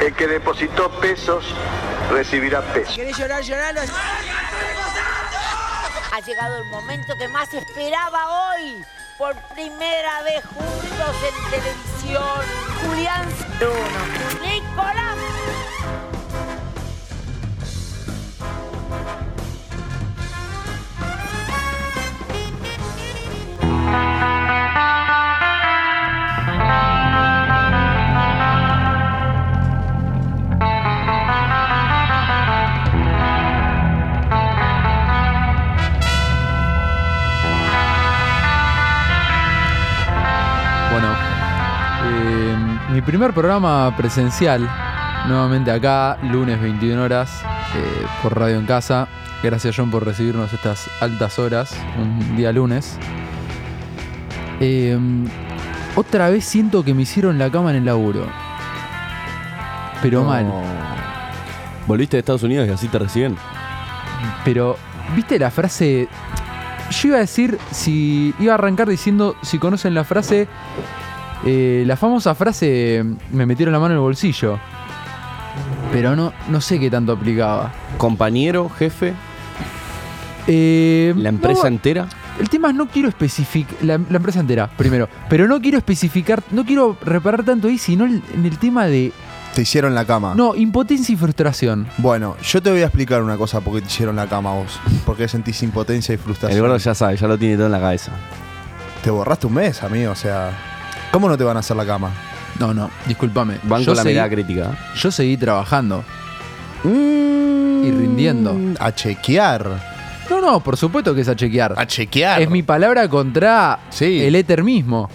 El que depositó pesos recibirá pesos. ¿Querés llorar, lloralo? Ha llegado el momento que más esperaba hoy. Por primera vez juntos en televisión. Julián Bruno. Nicolás. Primer programa presencial, nuevamente acá, lunes 21 horas, eh, por Radio en Casa. Gracias John por recibirnos estas altas horas, un día lunes. Eh, otra vez siento que me hicieron la cama en el laburo. Pero No. mal. Volviste de Estados Unidos y así te reciben. Pero, ¿viste la frase? Yo iba a decir, si iba a arrancar diciendo, si conocen la frase, eh, la famosa frase, me metieron la mano en el bolsillo. Pero no, no sé qué tanto aplicaba. Compañero, jefe, Eh, la empresa no, entera. el tema es no quiero especificar, la, la empresa entera, primero, pero no quiero especificar, no quiero reparar tanto ahí, sino el- en el tema de, Te hicieron la cama. no, impotencia y frustración. Bueno, yo te voy a explicar una cosa porque te hicieron la cama a vos. Porque sentís impotencia y El frustración. gordo ya sabe, ya lo tiene todo en la cabeza. Te borraste un mes, amigo. O sea, ¿cómo no te van a hacer la cama? No, no, discúlpame. Van Yo con la seguí- mirada crítica. Yo seguí trabajando. Y rindiendo. A chequear. No, no, por supuesto que es a chequear. A chequear. Es mi palabra contra Sí. el éter mismo.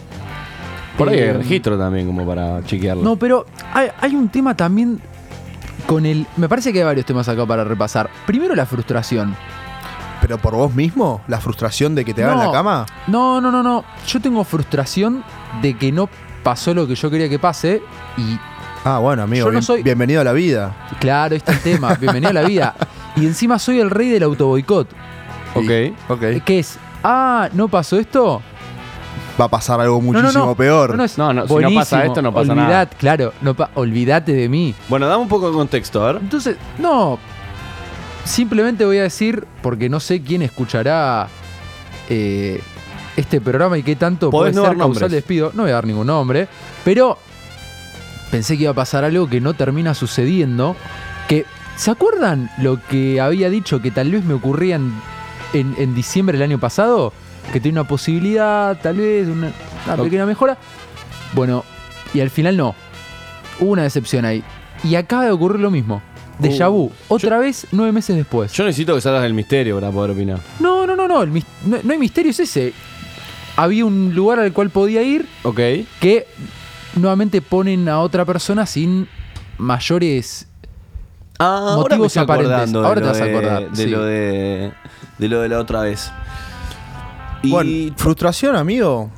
Por ahí hay Eh, registro también como para chequearlo. No, pero hay, hay un tema también con el... Me parece que hay varios temas acá para repasar. Primero la frustración. ¿Pero por vos mismo? ¿La frustración de que te hagan No. la cama? No, no, no, no. Yo tengo frustración de que no pasó lo que yo quería que pase y Ah, bueno, amigo. Yo no bien- soy- Bienvenido a la vida. claro, este es el tema. Bienvenido a la vida. Y encima soy el rey del autoboicot. Ok. Ok. ¿Qué es? Ah, ¿no pasó esto? Va a pasar algo No, no, muchísimo no. peor. No, no, es No, no, si no pasa esto, no pasa Olvidad, nada. Claro, no pa- olvídate de mí. Bueno, dame un poco de contexto, a ver. Entonces, no. Simplemente voy a decir, porque no sé quién escuchará eh, este programa y qué tanto puede no ser causal de despido. No voy a dar ningún nombre, pero pensé que iba a pasar algo que no termina sucediendo. Que, ¿se acuerdan lo que había dicho que tal vez me ocurría en, en- en diciembre del año pasado? Que tenía una posibilidad, tal vez, una, pequeña mejora. Bueno, y al final no. Hubo una decepción ahí. Y acaba de ocurrir lo mismo. Déjà vu. Otra vez, nueve meses después. Yo necesito que salgas del misterio para poder opinar. No, no, no, no. el no, no hay misterio, es ese. Había un lugar al cual podía ir Ok. que nuevamente ponen a otra persona sin mayores. Ah, Motivos ahora me estoy aparentes. acordando de Ahora te lo vas a de- acordar, De sí. lo de, de lo de la otra vez. Y Bueno, frustración, amigo.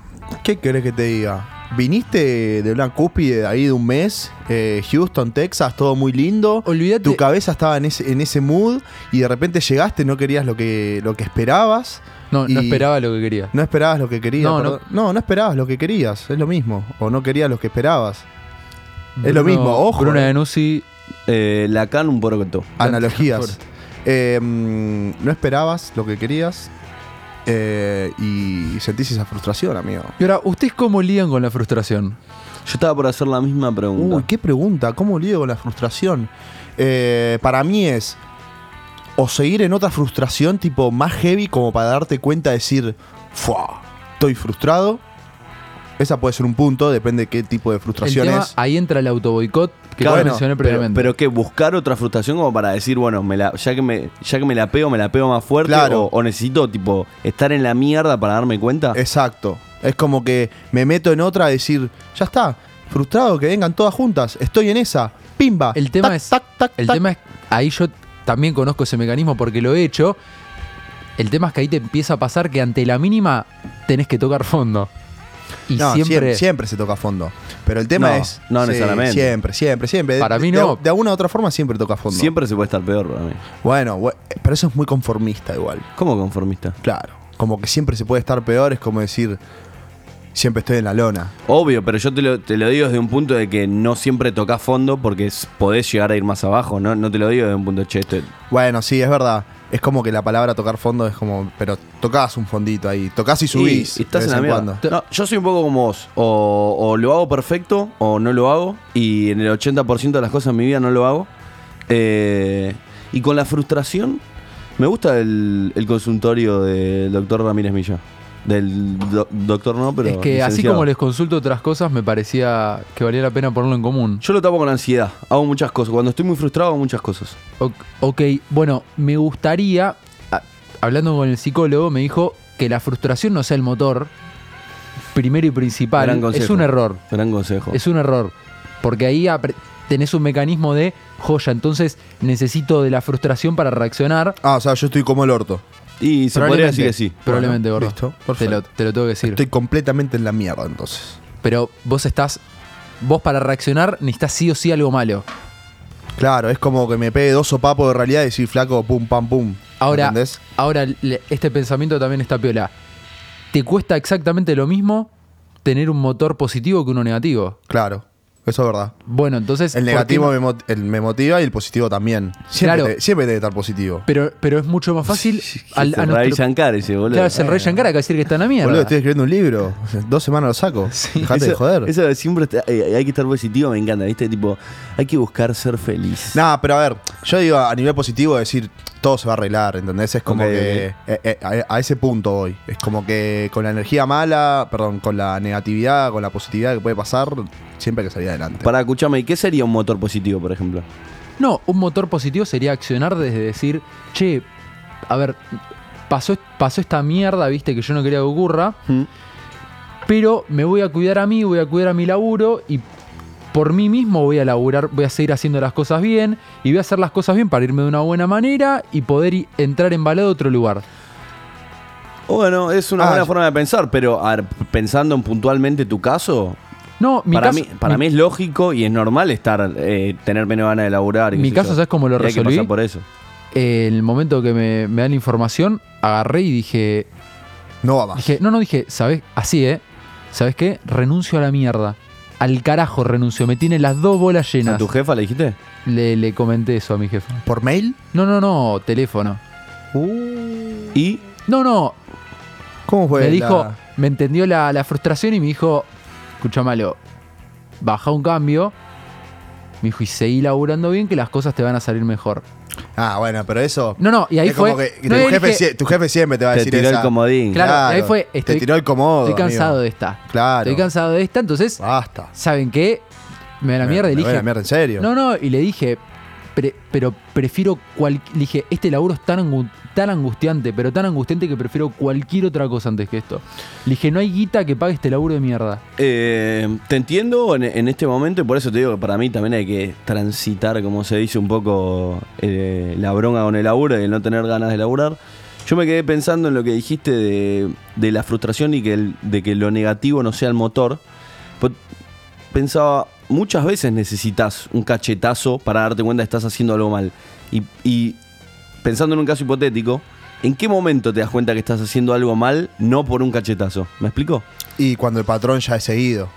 ¿Qué querés que te diga? Viniste de una cúspide de ahí de un mes, eh, Houston, Texas, todo muy lindo. Olvídate. Tu cabeza estaba en ese, en ese mood y de repente llegaste, no querías lo que, lo que esperabas. No, no esperaba lo que quería. No esperabas lo que querías. No, No, no. no, no, esperabas lo que querías, es lo mismo. O no querías lo que esperabas. Es lo Bruno- mismo, ojo. Bruna eh. Denusi. eh, Lacan un poroto. Analogías. Eh, mm, no esperabas lo que querías eh, y sentís esa frustración, amigo. Y ahora, ¿ustedes cómo lían con la frustración? Yo estaba por hacer la misma pregunta. Uy, qué pregunta. ¿Cómo lidio con la frustración? Eh, para mí es o seguir en otra frustración tipo más heavy como para darte cuenta, decir, Fua, estoy frustrado. Esa puede ser un punto, depende de qué tipo de El frustración tema, es. ahí entra el autoboicot que Claro, bueno, mencioné Pero, previamente. pero que buscar otra frustración como para decir, bueno, me la, ya, que me, ya que me la pego, me la pego más fuerte. Claro. O, o necesito, tipo, estar en la mierda para darme cuenta. Exacto. Es como que me meto en otra a decir, ya está, frustrado, que vengan todas juntas, estoy en esa. pimba. El tema tac, es. tac, tac, el tac. tema es. Ahí yo también conozco ese mecanismo porque lo he hecho. El tema es que ahí te empieza a pasar que ante la mínima tenés que tocar fondo. Y No, siempre. siempre, siempre se toca fondo. Pero el tema No, es. no sí, necesariamente. Siempre, siempre, siempre. Para De- mí de- no. De, alguna u otra forma siempre toca fondo. Siempre se puede estar peor para mí. Bueno, pero eso es muy conformista igual. ¿Cómo conformista? Claro. Como que siempre se puede estar peor, es como decir. Siempre estoy en la lona. Obvio, pero yo te lo, te lo digo desde un punto de que no siempre tocas fondo porque podés llegar a ir más abajo. No, no te lo digo desde un punto de che, Bueno, sí, es verdad. Es como que la palabra tocar fondo es como. Pero tocas un fondito ahí. Tocas y subís. Y estás de en la vez mierda. cuando. No, yo soy un poco como vos. O, o lo hago perfecto o no lo hago. Y en el 80% de las cosas en mi vida no lo hago. Eh, y con la frustración, me gusta el, el consultorio del doctor Ramírez Milla. Del do- doctor no, pero. es que así como les consulto otras cosas, me parecía que valía la pena ponerlo en común. Yo lo tapo con ansiedad. Hago muchas cosas. Cuando estoy muy frustrado, hago muchas cosas. O- ok, bueno, me gustaría. a- Hablando con el psicólogo, me dijo que la frustración no sea el motor primero y principal. Gran consejo. Es un error. Gran consejo. Es un error. Porque ahí tenés un mecanismo de joya, entonces necesito de la frustración para reaccionar. Ah, o sea, yo estoy como el orto. Y se podría decir que sí. Probablemente, gordo. listo, te, lo, te lo tengo que decir. Estoy completamente en la mierda entonces. Pero vos estás. Vos para reaccionar necesitas sí o sí algo malo. Claro, es como que me pegue dos sopapos de realidad y decir flaco, pum, pam, pum. Ahora, ¿Entendés? ahora le- este pensamiento también está piola. ¿Te cuesta exactamente lo mismo tener un motor positivo que uno negativo? Claro, eso es verdad. Bueno, entonces. El ¿por qué negativo no? me, mot- el- me motiva y el positivo también. Siempre, Claro. te- siempre debe estar positivo. Pero, pero es mucho más fácil. al, a nuestro- Shankar ese, boludo. Claro, es el Rey Shankar acá decir que está en la mierda. Boludo, estoy escribiendo un libro. Dos semanas lo saco. Dejate de joder. Eso de siempre está- eh, hay que estar positivo, me encanta, ¿viste? Tipo, hay que buscar ser feliz. Nah, pero a ver, yo digo a nivel positivo decir todo se va a arreglar, ¿entendés? Es como que eh, eh, a, a ese punto voy. Es como que con la energía mala, perdón, con la negatividad, con la positividad que puede pasar, siempre hay que salir adelante. Para escucharme, ¿y qué sería un motor positivo, por ejemplo? No, un motor positivo sería accionar desde decir, che, a ver, pasó, pasó esta mierda, viste, que yo no quería que ocurra, ¿Mm? pero me voy a cuidar a mí, voy a cuidar a mi laburo y por mí mismo voy a laburar, voy a seguir haciendo las cosas bien y voy a hacer las cosas bien para irme de una buena manera y poder entrar embalado a otro lugar. Bueno, es una Ah, buena yo- forma de pensar, pero a ver, pensando en puntualmente tu caso, No, mi para, caso, mí, para mí es lógico y es normal estar eh, tener menos ganas de laburar. y Mi caso, yo. ¿sabes cómo lo que resolví? pasar por eso. En el momento que me, me dan la información, agarré y dije, No va más. Dije, no, no, dije, ¿sabes? Así, ¿eh? ¿Sabes qué? Renuncio a la mierda. Al carajo renuncio. Me tiene las dos bolas ¿A llenas. tu jefa le dijiste? Le, le comenté eso a mi jefa. ¿Por mail? No, no, no, teléfono. Y No, no. ¿Cómo fue? me la- dijo, me entendió la, la frustración y me dijo, escucha malo, baja un cambio. Me dijo, y seguí laburando bien que las cosas te van a salir mejor. Ah, bueno, pero eso. No, no, y ahí es como fue. que no, tu, jefe, dije, sie- tu jefe siempre te va a te decir tiró esa. el comodín. Claro, y ahí fue, estoy- te tiró el comodo. Estoy cansado amigo. de esta. Claro. Estoy cansado de esta, entonces, Basta. ¿saben qué? Me da la mierda y Me a dije. la mierda, en serio. No, no, y le dije, "Pre- pero prefiero cual, le dije, este laburo es tan, tan angustiante, pero tan angustiante que prefiero cualquier otra cosa antes que esto. Le dije, no hay guita que pague este laburo de mierda. Eh, te entiendo en, este momento y por eso te digo que para mí también hay que transitar, como se dice, un poco eh, la bronca con el laburo y el no tener ganas de laburar. Yo me quedé pensando en lo que dijiste de, la frustración y que de que lo negativo no sea el motor. Pues pensaba, muchas veces necesitas un cachetazo para darte cuenta que estás haciendo algo mal. Y pensando en un caso hipotético, ¿en qué momento te das cuenta que estás haciendo algo mal no por un cachetazo? ¿Me explico? Y cuando el patrón ya es seguido.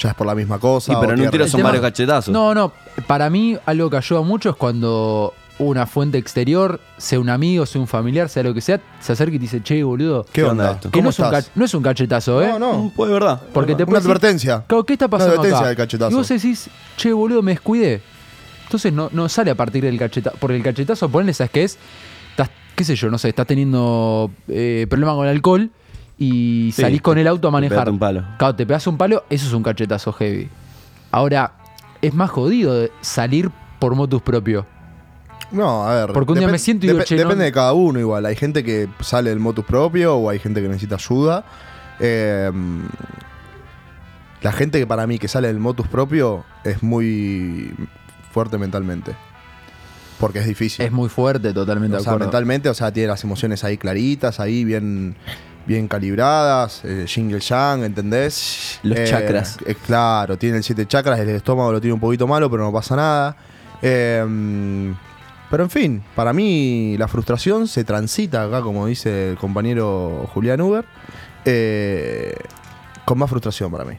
Ya es por la misma cosa. Sí, pero en un tiro son tema- varios cachetazos. No, no, para mí algo que ayuda mucho es cuando una fuente exterior, sea un amigo, sea un familiar, sea lo que sea, se acerca y te dice, che, boludo. ¿Qué ¿Qué onda? onda esto? Que ¿Cómo no es, un estás? ca- no es un cachetazo, ¿eh? No, no. Pues verdad. Porque te Una puede decir, advertencia. "Claro, ¿Qué está pasando advertencia acá? del cachetazo. Y vos decís, che, boludo, me descuidé. Entonces no, no sale a partir del cachetazo. Porque el cachetazo, ponle, ¿sabes qué es? Estás, qué sé yo, no sé, estás teniendo eh, problema con el alcohol y Sí, salís con el auto a te manejar. pegaste un palo. Claro, te pegas un palo, eso es un cachetazo heavy. Ahora, es más jodido salir por motus propio. No, a ver. Porque un día me siento y digo, che, no- Depende de cada uno igual. Hay gente que sale del motus propio o hay gente que necesita ayuda. Eh, la gente que para mí que sale del motus propio es muy fuerte mentalmente. Porque es difícil. Es muy fuerte, totalmente o de sea, acuerdo. mentalmente, o sea, tiene las emociones ahí claritas, ahí bien, bien calibradas, eh, yang, ¿entendés? Los chakras. eh, claro, tiene el siete chakras, el estómago lo tiene un poquito malo, pero no pasa nada. Eh, pero en fin, para mí la frustración se transita acá, como dice el compañero Julián Uber, eh, con más frustración para mí.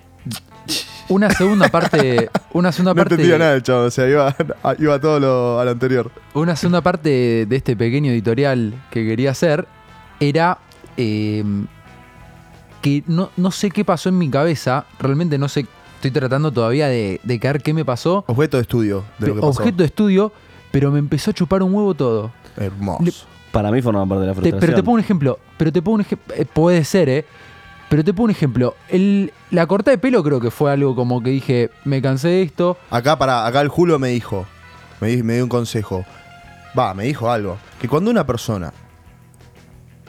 Una segunda parte. Una segunda No parte. entendía nada el chavo, o sea, iba, iba todo lo, a lo anterior. Una segunda parte de este pequeño editorial que quería hacer era eh, que no, no sé qué pasó en mi cabeza, realmente no sé, estoy tratando todavía de, de caer qué me pasó, Objeto de estudio de lo que pasó. objeto de estudio, pero me empezó a chupar un huevo todo. Hermoso. Le- Para mí forma parte de la Te- frustración. pero te pongo un ejemplo, pero te pongo un ejemplo, puede ser, ¿eh? Pero te pongo un ejemplo, el, la corta de pelo creo que fue algo como que dije, me cansé de esto, Acá, para, acá el Julio me dijo, me, di- me dio un consejo. Va, me dijo algo. Que cuando una persona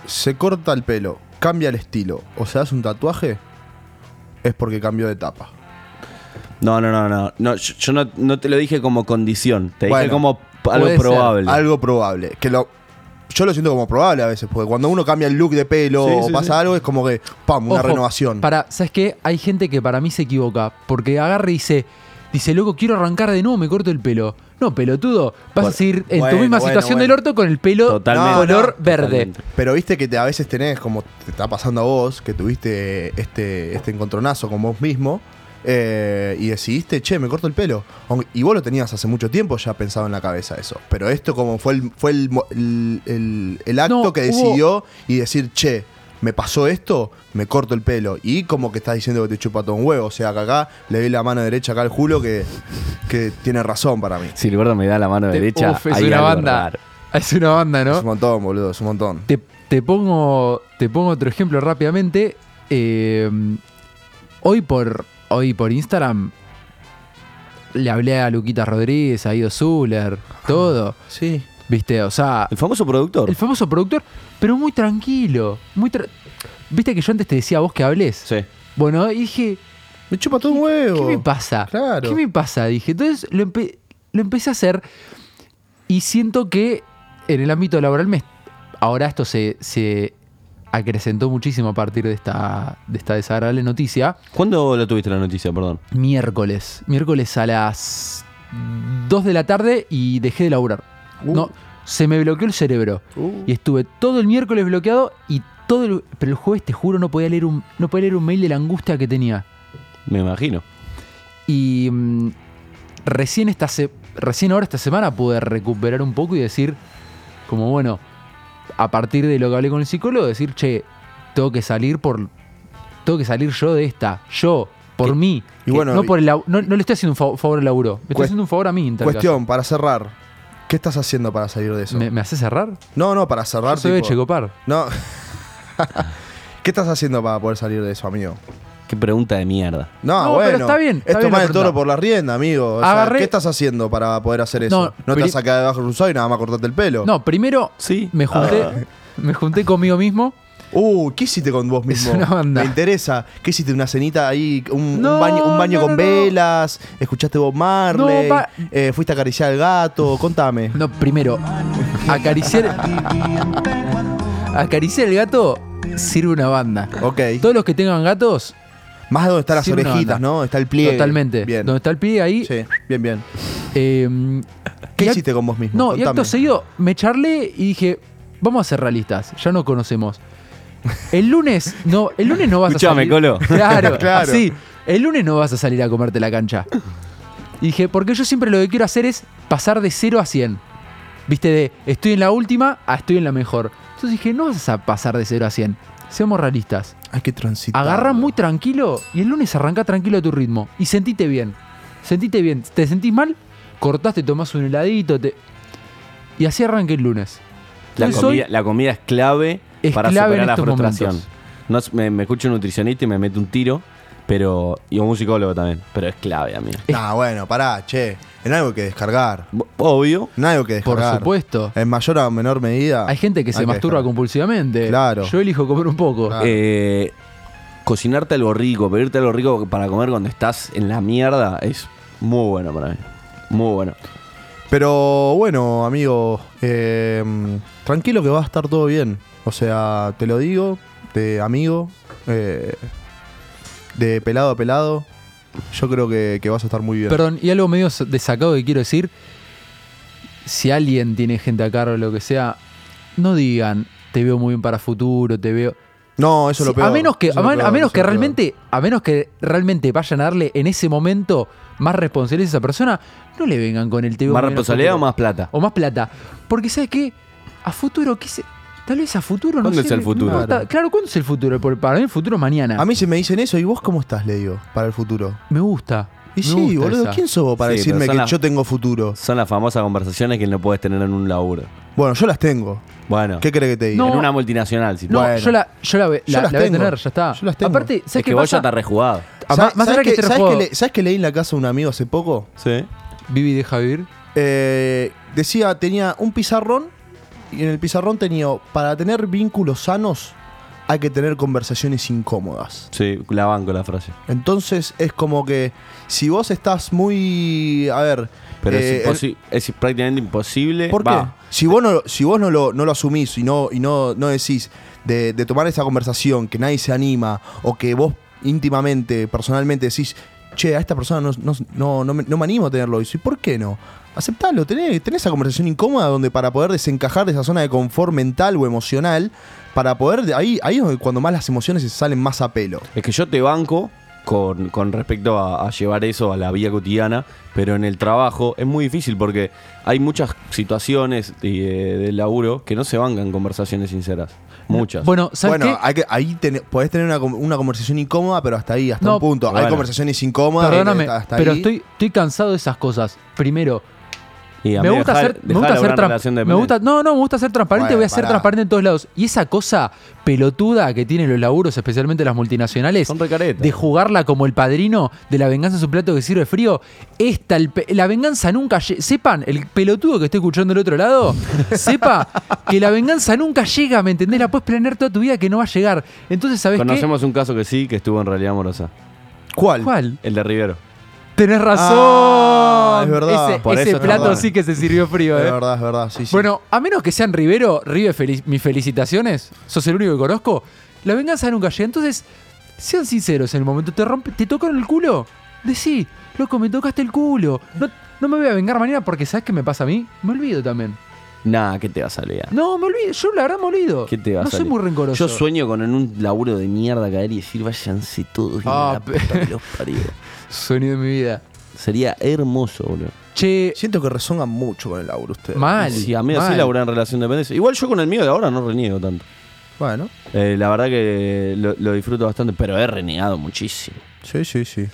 se corta el pelo, cambia el estilo o se hace un tatuaje, es porque cambió de etapa. No, no, no, no. no yo yo no, no te lo dije como condición. Te dije como algo ser. probable. Algo probable. Que lo, yo lo siento como probable a veces, porque cuando uno cambia el look de pelo Sí, o sí, pasa sí. algo, es como que, ¡pam! Una Ojo, renovación. Para, ¿sabes qué? Hay gente que para mí se equivoca. Porque agarra y dice, dice, loco, quiero arrancar de nuevo, me corto el pelo. No, pelotudo. Vas Bueno, a seguir en tu misma bueno, situación bueno. del orto con el pelo Totalmente. color No, verde. totalmente. Pero viste que te, a veces tenés, como te está pasando a vos, que tuviste este, este encontronazo con vos mismo eh, y decidiste, che, me corto el pelo. Y vos lo tenías hace mucho tiempo ya pensado en la cabeza eso. Pero esto como fue el, fue el, el- el- el acto No, que hubo- decidió y decir, che, me pasó esto, me corto el pelo. Y como que estás diciendo que te chupa todo un huevo. O sea, que acá le doy la mano derecha acá al Julio que, que tiene razón para mí. Si el gordo me da la mano Te- derecha, Uf, es hay una banda. raro. Es una banda, Es un ¿no? montón, boludo, es un montón. Te, te pongo, te pongo otro ejemplo rápidamente. Eh, hoy, por, hoy por Instagram le hablé a Luquita Rodríguez, a Ido Zuller, todo. Sí. ¿Viste? O sea, El famoso productor. el famoso productor, pero muy tranquilo. Muy tra- ¿Viste que yo antes te decía a vos que hables? Sí. Bueno, y dije, Me chupa todo un huevo. ¿qué me pasa? Claro. ¿Qué me pasa? Dije, entonces lo, empe- lo empecé a hacer y siento que en el ámbito laboral me, ahora esto se, se acrecentó muchísimo a partir de esta, de esta desagradable noticia. ¿Cuándo lo tuviste la noticia, perdón? Miércoles. Miércoles a las 2 de la tarde y dejé de laburar. Uh. No, se me bloqueó el cerebro. Uh. Y estuve todo el miércoles bloqueado y todo el, pero el jueves te juro no podía leer un no podía leer un mail de la angustia que tenía. Me imagino. Y mm, recién esta se- recién ahora esta semana pude recuperar un poco y decir como bueno, a partir de lo que hablé con el psicólogo decir, "Che, tengo que salir por tengo que salir yo de esta, yo por mí, y bueno, no por el no, no le estoy haciendo un fa- favor al laburo, me estoy haciendo un favor a mí en tal Cuestión, para cerrar. ¿Qué estás haciendo para salir de eso? ¿Me, me hace cerrar? No, no, para cerrar. Yo soy de tipo- Checopar. No. ¿Qué estás haciendo para poder salir de eso, amigo? Qué pregunta de mierda. No, No, bueno. pero está bien, está Esto bien más la el toro por la rienda, amigo. O sea, Agarré- ¿Qué estás haciendo para poder hacer eso? No, No, te pri- vas a quedar debajo de un sol y nada más cortarte el pelo. No, primero Sí. me junté Ah. me junté conmigo mismo. Uh, ¿qué hiciste con vos mismo? una banda. Me interesa. ¿Qué hiciste? ¿Una cenita ahí? ¿Un, un No, baño, un baño no, con no, no. velas? ¿Escuchaste Bob Marley? No, pa- Eh, ¿Fuiste a acariciar al gato? Contame. No, primero, acariciar. acariciar el gato sirve una banda. Ok. Todos los que tengan gatos, Más donde están las una orejitas, banda. ¿no? Está el pliegue. totalmente. Bien. Donde está el pie ahí. Sí, bien, bien. eh, ¿Qué y hiciste con vos mismo? No, y Contame. acto seguido me charlé y dije, vamos a ser realistas, ya nos conocemos. El lunes no, el lunes no vas Escuchame, a salir. Colo. Claro, Claro. así. El lunes no vas a salir a comerte la cancha. Y dije, porque yo siempre lo que quiero hacer es pasar de 0 a 100. Viste, de estoy en la última a estoy en la mejor. Entonces dije, no vas a pasar de 0 a 100. Seamos realistas. Hay que transitar. Agarra muy tranquilo y el lunes arranca tranquilo a tu ritmo. Y sentite bien. Sentite bien. ¿Te sentís mal? Cortás, te tomás un heladito. Te... Y así arranca el lunes. La comida, hoy- la comida es clave Es para clave superar en la frustración. No, me, me escucha un nutricionista y me mete un tiro, pero. Y un psicólogo también. Pero es clave, amigo. Nah, bueno, pará, che. En algo que descargar. Obvio. En algo que Por descargar. supuesto. En mayor o menor medida. Hay gente que se hay masturba descargar. compulsivamente. Claro. Yo elijo comer un poco. Claro. Eh, cocinarte algo rico, pedirte algo rico para comer cuando estás en la mierda es muy bueno para mí. Muy bueno. Pero bueno, amigo, eh, tranquilo que va a estar todo bien. O sea, te lo digo, de amigo, eh, de pelado a pelado. Yo creo que, que vas a estar muy bien. Perdón, y algo medio desacado que quiero decir. Si alguien tiene gente a cargo o lo que sea, no digan, te veo muy bien para futuro, te veo. no, eso es lo Sí, peor. A menos que, a, menos que peor. realmente, a menos que realmente vayan a darle en ese momento más responsabilidad a esa persona, no le vengan con el te veo ¿Más responsabilidad o más plata? O más plata. Porque ¿sabes qué? A futuro, ¿qué se- Tal vez a futuro no ¿Cuándo sé, es el futuro? no claro, ¿cuándo es el futuro? Porque para mí el futuro es mañana. A mí si me dicen eso, ¿y vos cómo estás, le digo, para el futuro? me gusta. Y me sí, gusta boludo, esa. ¿quién sos vos para Sí, decirme que las- yo tengo futuro? Son las famosas conversaciones que no puedes tener en un laburo. Bueno, yo las tengo. Bueno, ¿Qué crees que te diga? No. en una multinacional. Si No, Bueno. yo la, yo la, ve- Yo la- las la voy a tengo. tener, ya está. Yo las tengo. Aparte, ¿sabes es qué que vos pasa? ya estás rejugado. Ah, ¿Sabes, más allá sabes que que, esté sabes rejugado. que le- sabes que leí en la casa de un amigo hace poco? Sí. Vivi deja vivir. Eh, decía, tenía un pizarrón y en el pizarrón tenía, para tener vínculos sanos hay que tener conversaciones incómodas. Sí, la banco la frase. Entonces es como que si vos estás muy... A ver... Pero eh, es, imposi- es prácticamente imposible. ¿Por qué? Si vos no, si vos no, lo, no lo asumís y no, y no, no decís de, de tomar esa conversación, que nadie se anima, o que vos íntimamente, personalmente decís, che, a esta persona no, no, no, no me, animo a tenerlo. Y decís, ¿por qué no? Aceptalo, tenés, tenés esa conversación incómoda donde para poder desencajar de esa zona de confort mental o emocional, para poder, ahí, ahí es cuando más las emociones se salen más a pelo. Es que yo te banco con, con respecto a, llevar eso a la vida cotidiana, pero en el trabajo es muy difícil porque hay muchas situaciones del laburo que no se bancan conversaciones sinceras. Muchas. Bueno, ¿sabes Bueno, qué? hay que, ahí tenés- podés tener una, com- una conversación incómoda, pero hasta ahí, hasta No, un punto. Hay conversaciones incómodas. Perdóname, hasta- hasta pero ahí. estoy, estoy cansado de esas cosas. Primero, Y a me mí gusta dejar- ser, me gusta la ser buena tran- relación de me gusta, no, no, me gusta ser transparente, Bueno, voy a ser transparente en todos lados. Y esa cosa pelotuda que tienen los laburos, especialmente las multinacionales, Son de jugarla como el padrino de la venganza en su plato que sirve frío, esta, el la venganza nunca llega. Sepan, el pelotudo que esté escuchando del otro lado, sepa que la venganza nunca llega, ¿me entendés? La puedes planear toda tu vida que no va a llegar. Entonces, ¿sabes Conocemos un caso que sí, que estuvo en realidad amorosa. ¿Cuál? ¿Cuál? El de Rivero. Tenés razón. Ah, es verdad. Ese, Por ese eso es plato verdad. sí que se sirvió frío, Es ¿eh? verdad, es verdad. Sí, sí. Bueno, a menos que sean Rivero, Rive, feliz- mis felicitaciones, sos el único que conozco. La venganza nunca llega. Entonces, sean sinceros en el momento. ¿Te, rompe, te tocaron el culo? Decí, loco, me tocaste el culo. No, no me voy a vengar mañana porque ¿sabes qué me pasa a mí? Me olvido también. Nah, ¿qué te vas a liar? No, me olvido. Yo la verdad me olvido. ¿Qué te vas no a soy muy rencoroso. Yo sueño con en un laburo de mierda caer y decir váyanse todos y Ah, la puta que los parió. Sueño de mi vida. Sería hermoso, boludo. Che, Siento que resonan mucho con el laburo ustedes. mal. Si a mí así mal. laburar en relación de dependencia. Igual yo con el mío de ahora no reniego tanto. Bueno, Eh, la verdad que lo, lo disfruto bastante, pero he renegado muchísimo. sí, sí, sí.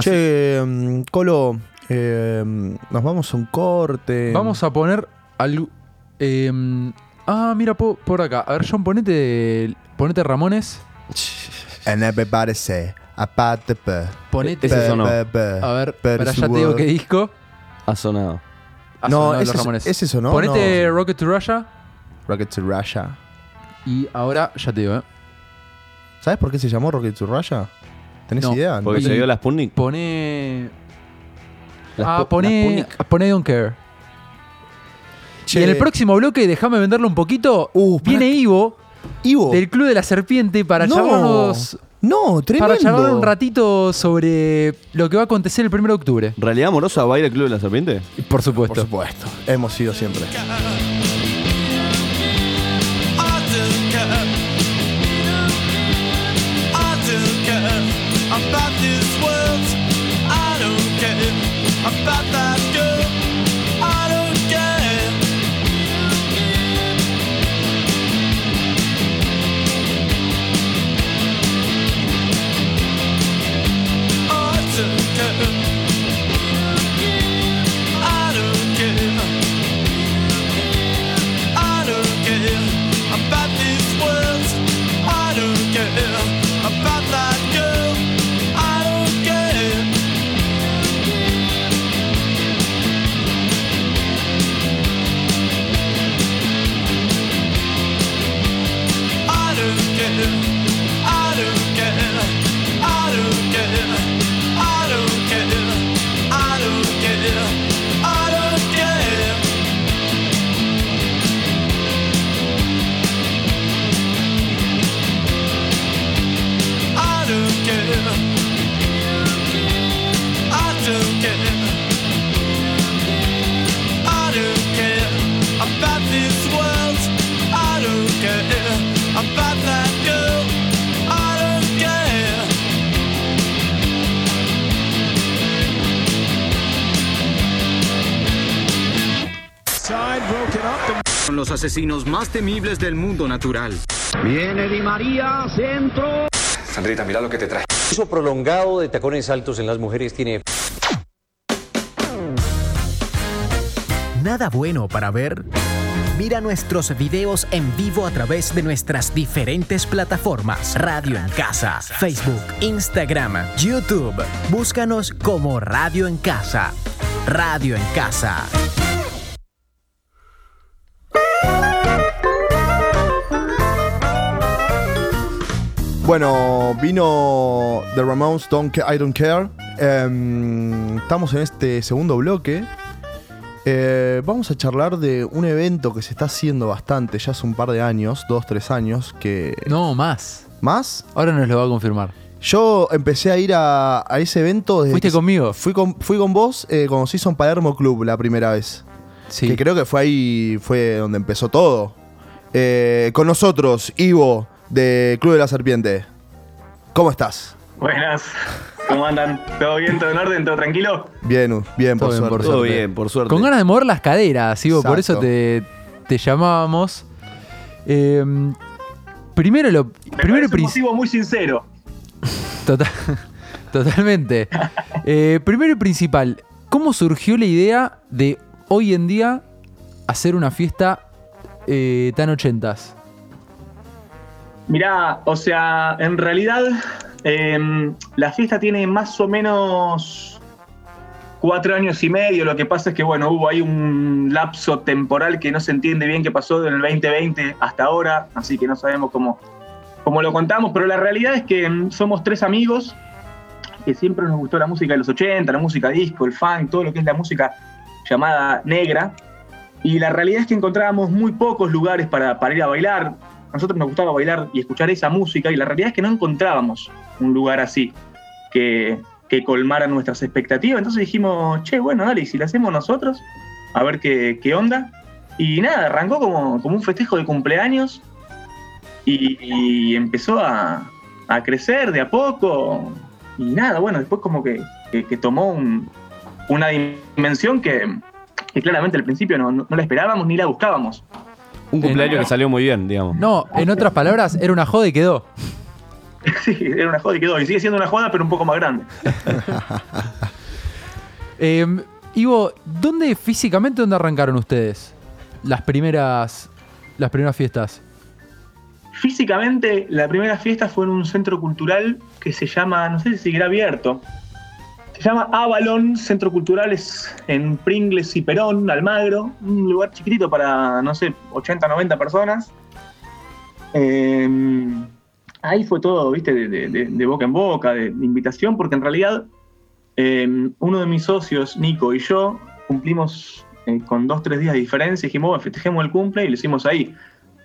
Che, mm, Colo, eh, nos vamos a un corte. Vamos a poner algo. eh, ah, mira, po- por acá. A ver, John, ponete, ponete Ramones. And everybody say, aparte. Ponete. Ese sonó. A ver, para ya te digo qué disco. Ha sonado. No, sonaron ese, los Ramones. ese sonó. Ponete no. Rocket to Russia. Rocket to Russia. Y ahora, ya te digo, ¿eh? ¿Sabes por qué se llamó Rocket to Russia? ¿Tenés No, idea? Porque se dio la Sputnik. Pone. Las ah, po- las pone. Pone Don't Care. Che, Y en el próximo bloque, déjame venderlo un poquito. Uh, viene. Ivo Ivo. del Club de la Serpiente para no, charlarnos. No, tremendo. Para charlar un ratito sobre lo que va a acontecer el 1 de octubre. ¿Realidad amorosa va a ir al Club de la Serpiente? Por supuesto. Por supuesto. Hemos sido siempre. I don't care. Los asesinos más temibles del mundo natural. Viene Di María, centro. Sandrita, mira lo que te trae. uso prolongado de tacones altos en las mujeres tiene... ¿Nada bueno para ver? Mira nuestros videos en vivo a través de nuestras diferentes plataformas. Radio en Casa, Facebook, Instagram, YouTube. Búscanos como Radio en Casa. Radio en Casa. Bueno, vino The Ramones Don't Ca- I Don't Care. Em, estamos en este segundo bloque. Eh, vamos a charlar de un evento que se está haciendo bastante, ya hace un par de años, dos, tres años, que... No, más. ¿Más? Ahora nos lo va a confirmar. Yo empecé a ir a, a ese evento. desde ¿Fuiste que- conmigo? Fui con, fui con vos eh, cuando se hizo en Palermo Club la primera vez. Sí. Que creo que fue ahí, fue donde empezó todo. Eh, con nosotros, Ivo, de Club de la Serpiente. ¿Cómo estás? Buenas, ¿cómo andan? ¿Todo bien? ¿Todo en orden? ¿Todo tranquilo? Bien, bien, por bien, suerte. por Todo bien, por suerte. Con ganas de mover las caderas, Ivo, por eso te, te llamábamos. Eh, primero lo. Me primero un motivo muy sincero. Total- totalmente. Eh, primero y principal, ¿cómo surgió la idea de hoy en día hacer una fiesta eh, tan ochentas? Mirá, o sea, en realidad em, la fiesta tiene más o menos cuatro años y medio. Lo que pasa es que, bueno, hubo ahí un lapso temporal que no se entiende bien qué pasó del 2020 hasta ahora, así que no sabemos cómo, cómo lo contamos, pero la realidad es que em, somos tres amigos que siempre nos gustó la música de los 80, la música disco, el funk, todo lo que es la música llamada negra. Y la realidad es que encontrábamos muy pocos lugares para, para ir a bailar. A nosotros nos gustaba bailar y escuchar esa música y la realidad es que no encontrábamos un lugar así que, que colmara nuestras expectativas. Entonces dijimos, che, bueno, dale, ¿y si lo hacemos nosotros? A ver qué, qué onda. Y nada, arrancó como, como un festejo de cumpleaños y, empezó a, a crecer de a poco. Y nada, bueno, después como que, que- tomó un- una dimensión que, que claramente al principio no, no- no la esperábamos ni la buscábamos. Un cumpleaños que salió muy bien, digamos. No, en otras palabras, era una joda y quedó. Sí, era una joda y quedó. Y sigue siendo una joda, pero un poco más grande. Eh, Ivo, ¿dónde físicamente dónde arrancaron ustedes? Las primeras. Las primeras fiestas. Físicamente, la primera fiesta fue en un centro cultural que se llama, no sé si seguirá abierto. Se llama Avalon, Centro Cultural es en Pringles y Perón, Almagro, un lugar chiquitito para, no sé, 80, 90 personas. Eh, ahí fue todo, viste, de, boca en boca, de, invitación, porque en realidad eh, uno de mis socios, Nico y yo, cumplimos eh, con dos, tres días de diferencia, dijimos, bueno, festejemos el cumple y lo hicimos ahí.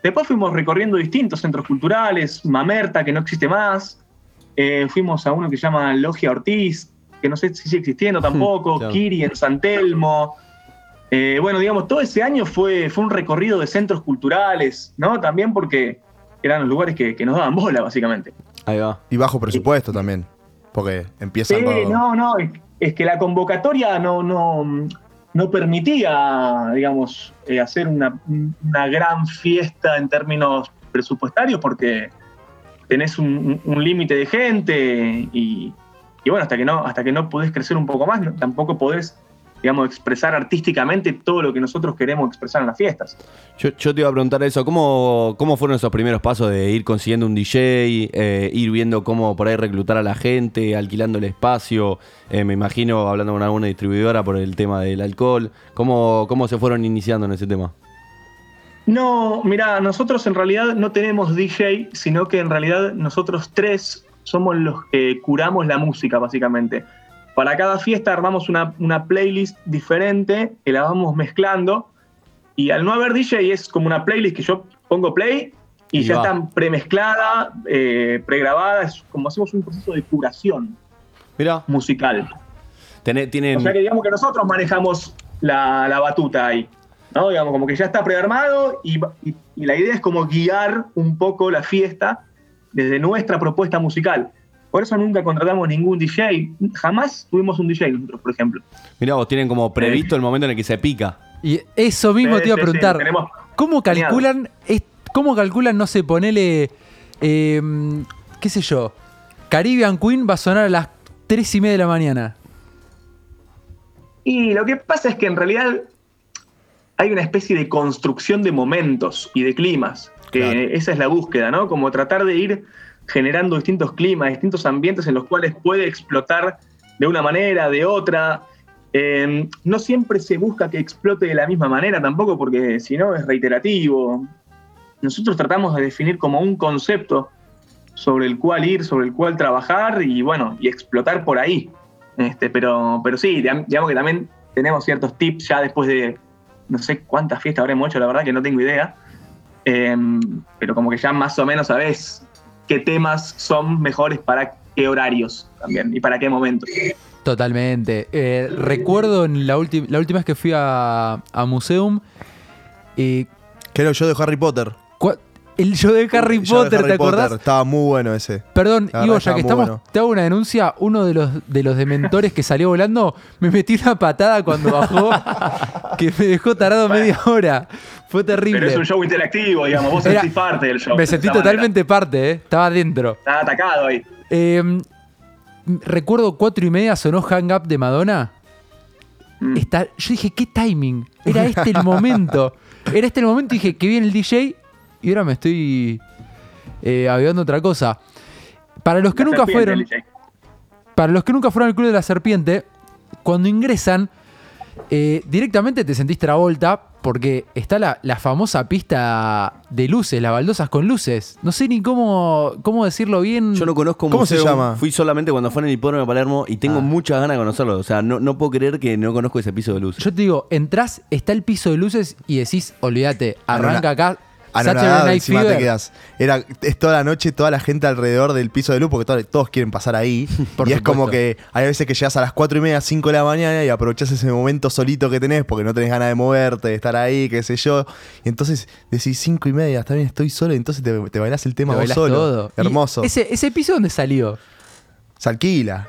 Después fuimos recorriendo distintos centros culturales, Mamerta, que no existe más, eh, fuimos a uno que se llama Logia Ortiz, que no sé si sigue existiendo tampoco, claro. Kiri en San Telmo. Eh, bueno, digamos, todo ese año fue, fue un recorrido de centros culturales, ¿no? También porque eran los lugares que, que nos daban bola, básicamente. Ahí va. Y bajo presupuesto también. Porque empiezan Sí, con- no, no, es, es que la convocatoria no, no, no permitía, digamos, eh, hacer una, una gran fiesta en términos presupuestarios porque tenés un, un- un límite de gente y, y bueno, hasta que no, hasta que no podés crecer un poco más, no- tampoco podés, digamos, expresar artísticamente todo lo que nosotros queremos expresar en las fiestas. Yo, yo te iba a preguntar eso, ¿cómo, cómo fueron esos primeros pasos de ir consiguiendo un DJ, eh, ir viendo cómo por ahí reclutar a la gente, alquilando el espacio? Eh, me imagino hablando con alguna distribuidora por el tema del alcohol. ¿Cómo, ¿Cómo se fueron iniciando en ese tema? No, mira, nosotros en realidad no tenemos DJ, sino que en realidad nosotros tres somos los que curamos la música, básicamente. Para cada fiesta armamos una, una playlist diferente que la vamos mezclando. Y al no haber DJ es como una playlist que yo pongo play y, Y ya va. está premezclada, eh, pregrabada. Es como hacemos un proceso de curación Mira, musical. tienen. O sea que digamos que nosotros manejamos la, la batuta ahí. ¿no? Digamos, como que ya está prearmado y, y- y la idea es como guiar un poco la fiesta desde nuestra propuesta musical. Por eso nunca contratamos ningún DJ. Jamás tuvimos un DJ nosotros, por ejemplo. Mirá, vos tienen como previsto el momento en el que se pica. Y eso mismo Sí, te iba a sí, sí, preguntar. ¿Cómo calculan, es- cómo calculan, no sé, ponele, eh, qué sé yo, Caribbean Queen va a sonar a las 3 y media de la mañana? Y lo que pasa es que en realidad hay una especie de construcción de momentos y de climas. Que esa es la búsqueda, ¿no? Como tratar de ir generando distintos climas, distintos ambientes en los cuales puede explotar de una manera, de otra. Eh, no siempre se busca que explote de la misma manera tampoco, porque si no es reiterativo. Nosotros tratamos de definir como un concepto sobre el cual ir, sobre el cual trabajar y bueno, y explotar por ahí. Este, pero, pero sí, digam- digamos que también tenemos ciertos tips ya después de no sé cuántas fiestas habremos hecho, la verdad que no tengo idea. Em, pero como que ya más o menos sabes qué temas son mejores para qué horarios también y para qué momentos. Totalmente. Eh, recuerdo en la, la última vez que fui a, a Museum. Eh, que era show de Harry Potter. El show de Harry El show de Potter, Harry ¿te acordás? Potter, Estaba muy bueno ese. Perdón, La Ivo, verdad ya que estaba muy estamos, bueno. te hago una denuncia. Uno de los, de los dementores que salió volando me metí una patada cuando bajó que me dejó tarado media hora. Fue terrible. Pero es un show interactivo, digamos, vos Era- sentís parte del show. me de sentí esa manera. totalmente parte, ¿eh? estaba adentro. Estaba atacado ahí. Eh, recuerdo cuatro y media sonó Hang Up de Madonna. Mm. Está, yo dije, ¿qué timing? Era este el momento. Era este el momento y dije, que viene el DJ y ahora me estoy eh, avivando otra cosa. Para los que La nunca fueron, para los que nunca fueron al Club de la Serpiente, cuando ingresan, eh, directamente te sentís Travolta porque está la, la famosa pista de luces, las baldosas con luces. No sé ni cómo, cómo decirlo bien. Yo no conozco ¿Cómo se museo. llama? Fui solamente cuando fue en el hipódromo de Palermo y tengo muchas ganas de conocerlo. O sea, no, no puedo creer que no conozco ese piso de luz. Yo te digo, entrás, está el piso de luces y decís, olvídate, arranca acá. Anonadado encima te Fever. quedas. Era, es toda la noche, toda la gente alrededor del piso de luz, porque todos, todos quieren pasar ahí. Por y es como que hay veces que llegas a las 4 y media, 5 de la mañana y aprovechás ese momento solito que tenés porque no tenés ganas de moverte, de estar ahí, qué sé yo. Y entonces decís 5 y media, también estoy solo, y entonces te, te bailás el tema Te vos bailás solo. todo. Y Hermoso. Ese, ¿Ese piso dónde salió? Se alquila.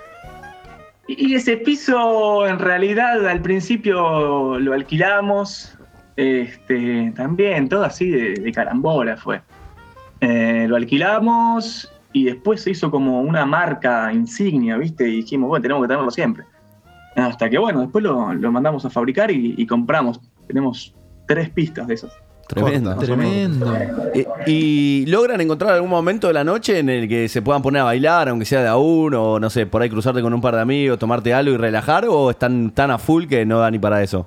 Y ese piso, en realidad, al principio lo alquilamos. Este, también, todo así de, de carambola fue. Eh, lo alquilamos y después se hizo como una marca insignia, ¿viste? Y dijimos, bueno, tenemos que tenerlo siempre. Hasta que, bueno, después lo, lo mandamos a fabricar y, y compramos. Tenemos tres pistas de esas. Tremendo. Tremendo. Eh, ¿Y logran encontrar algún momento de la noche en el que se puedan poner a bailar, aunque sea de a uno, o no sé, por ahí cruzarte con un par de amigos, tomarte algo y relajar, o están tan a full que no da ni para eso?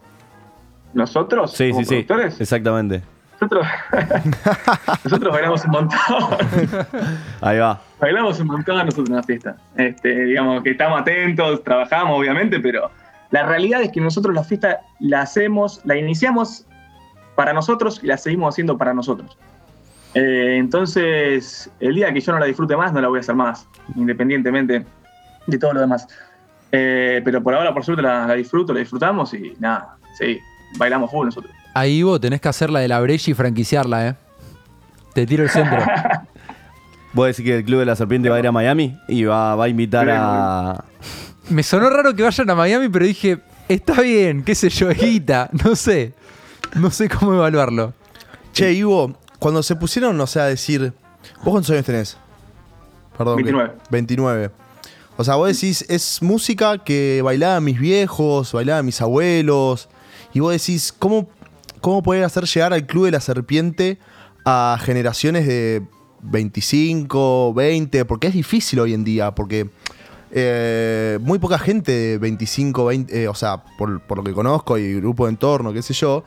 ¿Nosotros? Sí, como sí, sí. Exactamente. Nosotros, nosotros bailamos un montón. Ahí va. Bailamos un montón nosotros en la fiesta. Este, digamos que estamos atentos, trabajamos obviamente, pero la realidad es que nosotros la fiesta la hacemos, la iniciamos para nosotros y la seguimos haciendo para nosotros. Eh, entonces, el día que yo no la disfrute más, no la voy a hacer más, independientemente de todo lo demás. Eh, pero por ahora, por suerte, la, la disfruto, la disfrutamos y nada, sí, bailamos full nosotros. Ahí vos tenés que hacer la de la brecha y franquiciarla, ¿eh? Te tiro el centro. ¿Vos decís que el Club de la Serpiente va a ir a Miami y va, va a invitar a. Me sonó raro que vayan a Miami, pero dije, está bien, qué sé yo, guita, no sé. No sé cómo evaluarlo. Che, Ivo, cuando se pusieron, o sea, a decir. ¿Vos cuántos años tenés? Perdón. que- 29. 29. O sea, vos decís, es música que bailaban mis viejos, bailaban mis abuelos. Y vos decís, ¿cómo, cómo poder hacer llegar al Club de la Serpiente a generaciones de 25, 20? Porque es difícil hoy en día, porque eh, muy poca gente de 25, 20, eh, o sea, por, por lo que conozco y grupo de entorno, qué sé yo,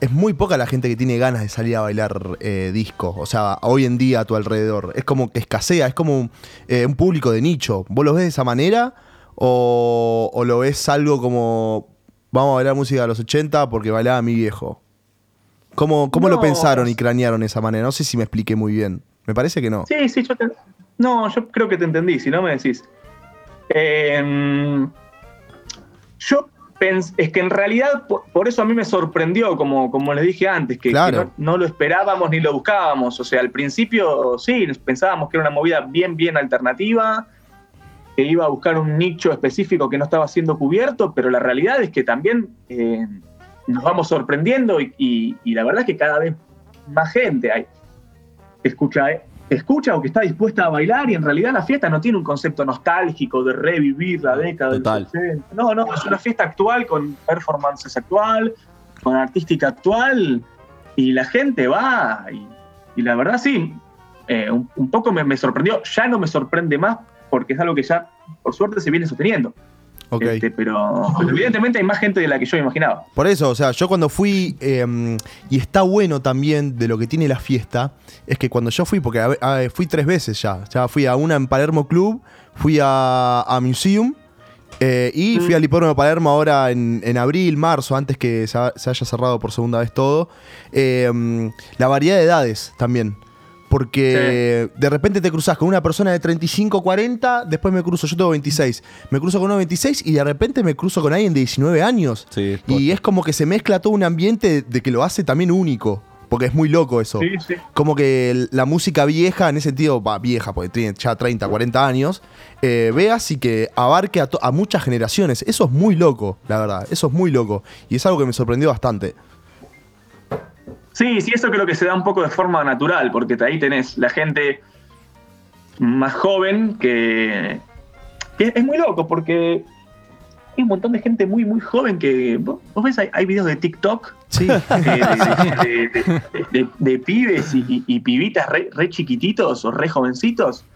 es muy poca la gente que tiene ganas de salir a bailar eh, disco. O sea, hoy en día a tu alrededor. Es como que escasea, es como un, eh, público de nicho. ¿Vos lo ves de esa manera? O lo ves algo como, vamos a bailar música de los 80 porque bailaba mi viejo? ¿Cómo, cómo lo pensaron y cranearon de esa manera? No sé si me expliqué muy bien. Me parece que no. Sí, sí, yo te... No, yo creo que te entendí, si no me decís. Eh, yo pens... es que en realidad, por, por eso a mí me sorprendió, como, como les dije antes, que, no, no lo esperábamos ni lo buscábamos. O sea, al principio sí, pensábamos que era una movida bien, bien alternativa, que iba a buscar un nicho específico que no estaba siendo cubierto, pero la realidad es que también eh, nos vamos sorprendiendo y, y- y la verdad es que cada vez más gente hay. Escucha, eh, escucha o que está dispuesta a bailar y en realidad la fiesta no tiene un concepto nostálgico de revivir la década Total. del 60. No, no, es una fiesta actual con performances actual, con artística actual y la gente va y, y la verdad sí, eh, un, un poco me, me sorprendió, ya no me sorprende más porque es algo que ya por suerte se viene sosteniendo. Ok. Este, pero, pero evidentemente hay más gente de la que yo imaginaba. Por eso, o sea, yo cuando fui, eh, y está bueno también de lo que tiene la fiesta, es que cuando yo fui, porque a ve- a- fui tres veces ya, ya fui a una en Palermo Club, fui a, a Museum, eh, y fui al Hipódromo de Palermo ahora en, en abril, marzo, antes que se, ha- se haya cerrado por segunda vez todo. Eh, la variedad de edades también. Porque de repente te cruzas con una persona de 35, 40, después me cruzo, yo tengo 26, me cruzo con uno de 26 y de repente me cruzo con alguien de 19 años. y es como que se mezcla todo un ambiente de que lo hace también único. Porque es muy loco eso. Sí, sí. Como que la música vieja, en ese sentido, va vieja, porque tiene ya 30, 40 años, eh, veas y que abarque a muchas generaciones. Eso es muy loco, la verdad. Eso es muy loco. Y es algo que me sorprendió bastante. Sí, sí, eso creo que se da un poco de forma natural, porque ahí tenés la gente más joven que, que es muy loco, porque hay un montón de gente muy, muy joven que. Vos, ves, hay, hay videos de TikTok Sí. eh, de, de- de- de- de pibes y, y- y pibitas re, re chiquititos o re jovencitos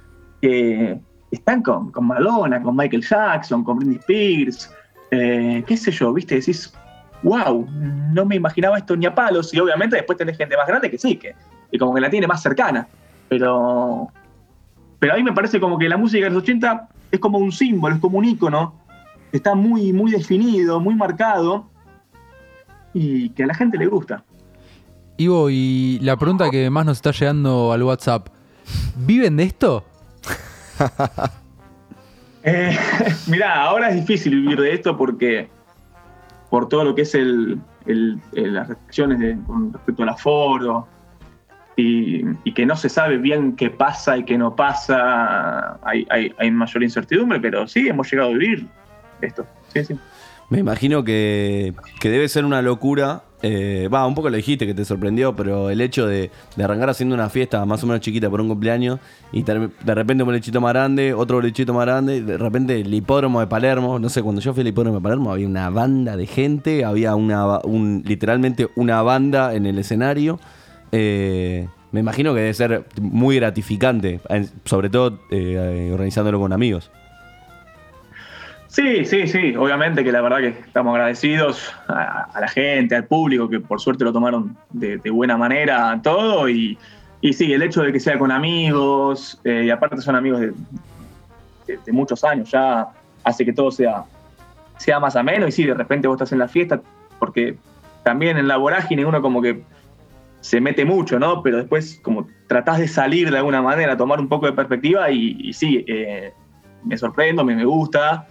que están con, con Madonna, con Michael Jackson, con Britney Spears, eh, qué sé yo, viste, decís, wow, no me imaginaba esto ni a palos, y obviamente después tenés gente más grande que sí, que, que como que la tiene más cercana, pero, pero a mí me parece como que la música de los 80 es como un símbolo, es como un ícono, está muy, muy definido, muy marcado, y que a la gente le gusta. Ivo, y la pregunta que más nos está llegando al WhatsApp: ¿viven de esto? Eh, mirá, ahora es difícil vivir de esto porque por todo lo que es el, el- el- las restricciones con respecto al aforo y, y que no se sabe bien qué pasa y qué no pasa, hay, hay, hay mayor incertidumbre, pero sí, hemos llegado a vivir esto. Sí, sí. Me imagino que, que debe ser una locura. eh, Va, un poco lo dijiste que te sorprendió, pero el hecho de, de arrancar haciendo una fiesta más o menos chiquita por un cumpleaños y de repente un bolechito más grande, otro bolechito más grande, de repente el hipódromo de Palermo. No sé, cuando yo fui al hipódromo de Palermo había una banda de gente, había una, un, literalmente una banda en el escenario. Eh, me imagino que debe ser muy gratificante, sobre todo eh, organizándolo con amigos. Sí, sí, sí, obviamente que la verdad que estamos agradecidos a, la gente, al público, que por suerte lo tomaron de, de buena manera todo. Y, sí, el hecho de que sea con amigos, eh, y aparte son amigos de muchos años, ya hace que todo sea, sea más ameno. Y sí, de repente vos estás en la fiesta, porque también en la vorágine uno como que se mete mucho, ¿no? Pero después como tratás de salir de alguna manera, tomar un poco de perspectiva y, y sí, eh, me sorprendo, me, me gusta.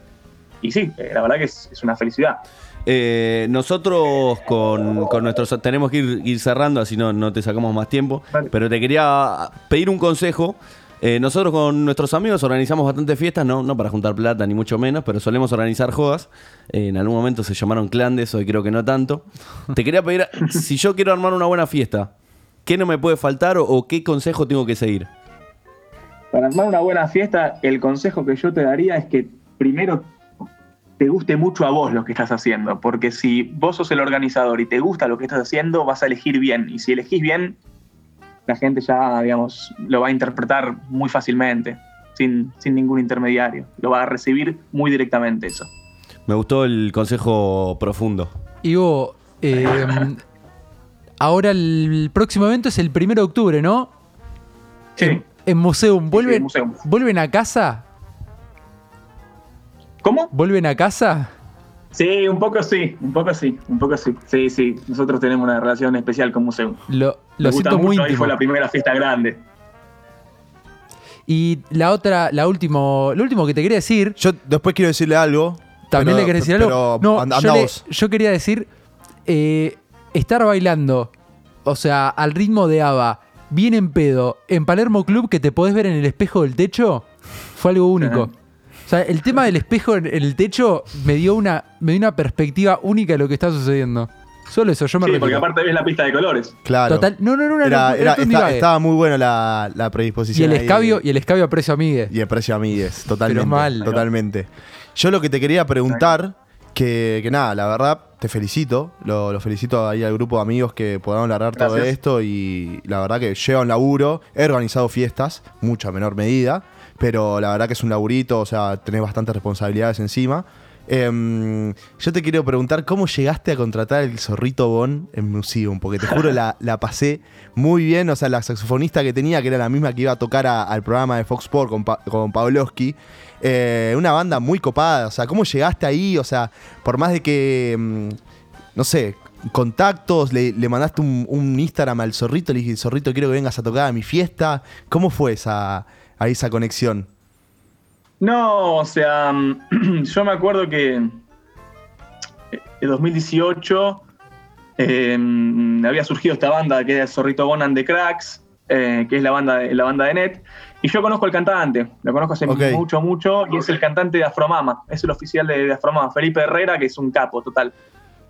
Y sí, eh, la verdad que es, es una felicidad. Eh, nosotros con, con nuestros tenemos que ir, ir cerrando, así no, no te sacamos más tiempo. Pero te quería pedir un consejo. Eh, nosotros con nuestros amigos organizamos bastantes fiestas, no, no para juntar plata ni mucho menos, pero solemos organizar jodas. Eh, en algún momento se llamaron clandes, hoy creo que no tanto. Te quería pedir, si yo quiero armar una buena fiesta, ¿qué no me puede faltar o, o qué consejo tengo que seguir? Para armar una buena fiesta, el consejo que yo te daría es que primero te guste mucho a vos lo que estás haciendo, porque si vos sos el organizador y te gusta lo que estás haciendo, vas a elegir bien. Y si elegís bien, la gente ya, digamos, lo va a interpretar muy fácilmente, sin, sin ningún intermediario. Lo va a recibir muy directamente eso. Me gustó el consejo profundo. Ivo, eh, ahora el próximo evento es el primero de octubre, ¿no? Sí. En, en Museum. ¿Vuelven, Museum. ¿Vuelven a casa? ¿Cómo? ¿Vuelven a casa? Sí, un poco sí, un poco sí, un poco sí. Sí, sí, nosotros tenemos una relación especial con Museo. Lo, Me lo gusta siento muy mucho, ahí íntimo. fue la primera fiesta grande. Y la otra, la último, lo último que te quería decir. Yo después quiero decirle algo. ¿También pero- le querés decir algo? pero No, anda- yo, le- quería decir, eh, estar bailando, o sea, al ritmo de ABBA, bien en pedo, en Palermo Club que te podés ver en el espejo del techo, fue algo único. Sea, el tema del espejo en en el techo me dio una, me dio una perspectiva única de lo que está sucediendo. Solo eso, yo me Sí, retiro. porque aparte ves la pista de colores. Claro. Total, no, no, no, Era- era- está- estaba muy bueno la, la Y predisposición. el ahí. escabio, y el escabio a precio amigue. Y el precio amigues, totalmente. Pero mal. Totalmente. Yo lo que te quería preguntar, que, que nada, la verdad, te felicito. Lo, lo felicito ahí al grupo de amigos que podamos largar todo Gracias. esto. Y la verdad que lleva un laburo. He organizado fiestas, mucho a menor medida. Pero la verdad que es un laburito, o sea, tenés bastantes responsabilidades encima. Em, yo te quiero preguntar cómo llegaste a contratar el zorrito Bon en Museum, porque te juro la, la pasé muy bien, o sea, la saxofonista que tenía, que era la misma que iba a tocar al programa de Fox Sport con, Pa- con Pavlovsky, eh, una banda muy copada, o sea, ¿cómo llegaste ahí? O sea, por más de que, mm, no sé, contactos, le, le mandaste un, un Instagram al zorrito, le dije, zorrito, quiero que vengas a tocar a mi fiesta, ¿cómo fue esa, ahí esa conexión? No, o sea, yo me acuerdo que en 2018 eh, había surgido esta banda que es Zorrito Bonan de Cracks, eh, que es la banda, de, la banda de Net, y yo conozco al cantante, lo conozco hace mucho, mucho, y es el cantante de Afromama, es el oficial de, de Afromama, Felipe Herrera, que es un capo total.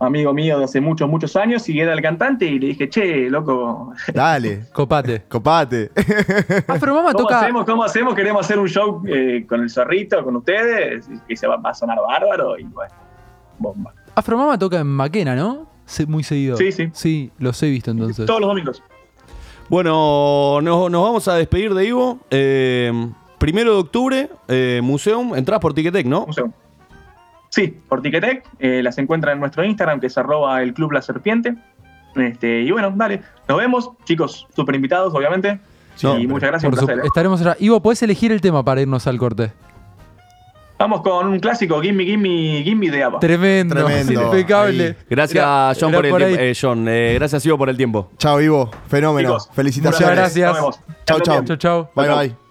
Amigo mío de hace muchos, muchos años, y era el cantante, y le dije, che, loco, Dale, Copate. copate. Afromama ¿Cómo toca. hacemos? ¿Cómo hacemos? Queremos hacer un show eh, con el zorrito, con ustedes, que se va, va a sonar bárbaro y bueno, bomba. Afromama toca en Maquena, ¿no? Muy seguido. Sí, sí. Sí, los he visto entonces. Todos los domingos. Bueno, nos, nos vamos a despedir de Ivo. Eh, primero de octubre, eh, Museum, entras por Ticketek, ¿no? Museum. Sí, por Ticketek, eh, las encuentran en nuestro Instagram, que es arroba el Club La Serpiente. Este, y bueno, dale, nos vemos, chicos, súper invitados, obviamente. No, y muchas gracias, Por su- placer. estaremos allá. Ivo, ¿puedes elegir el tema para irnos al corte? Vamos con un clásico, Gimme, Gimme, Gimme de ABBA. Tremendo, Tremendo. impecable. Ahí. Gracias, Era- John, era por el por. Eh, John, eh, gracias, Ivo, por el tiempo. Chao, Ivo. Fenómeno. Chicos, Felicitaciones. Muchas gracias. Nos vemos. Chau, Chau, chau. Chau, chau. Bye, bye.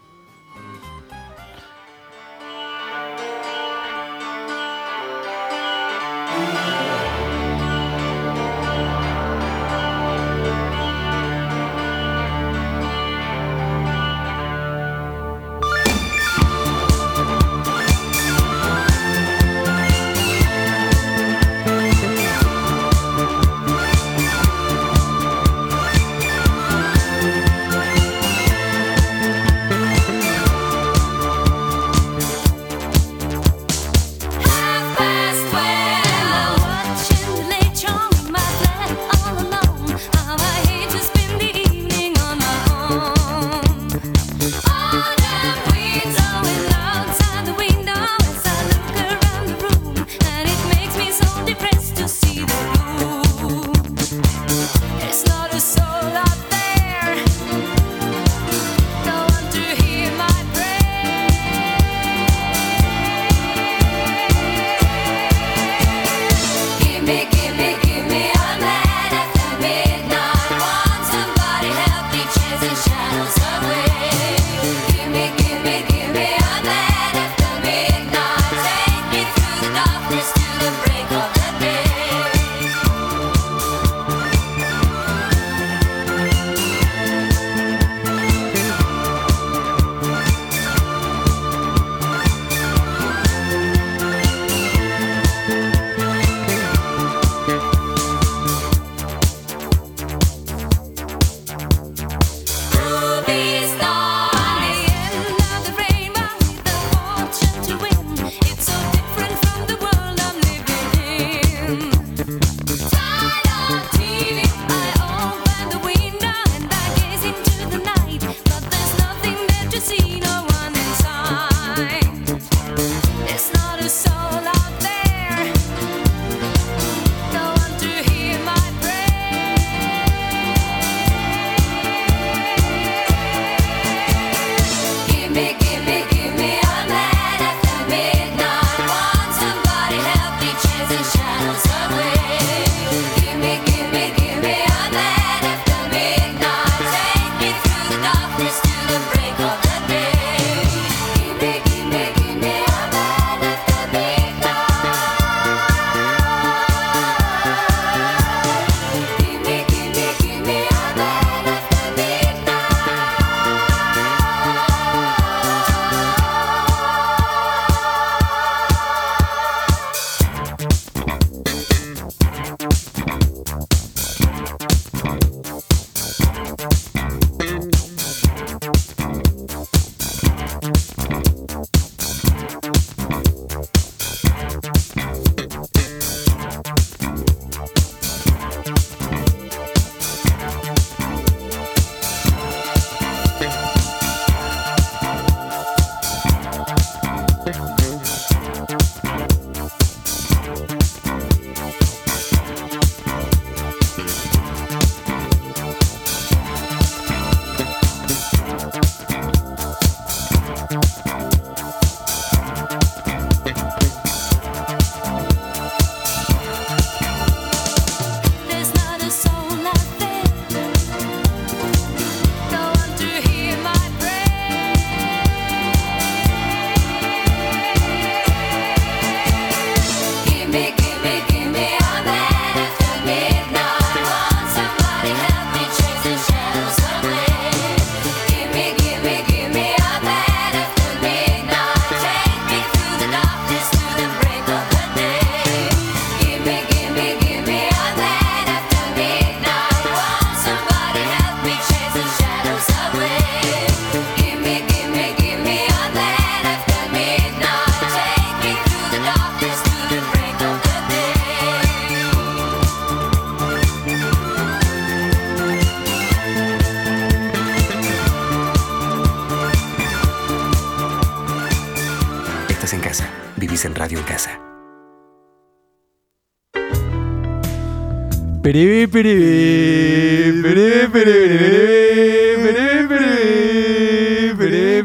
Peribí, peribí,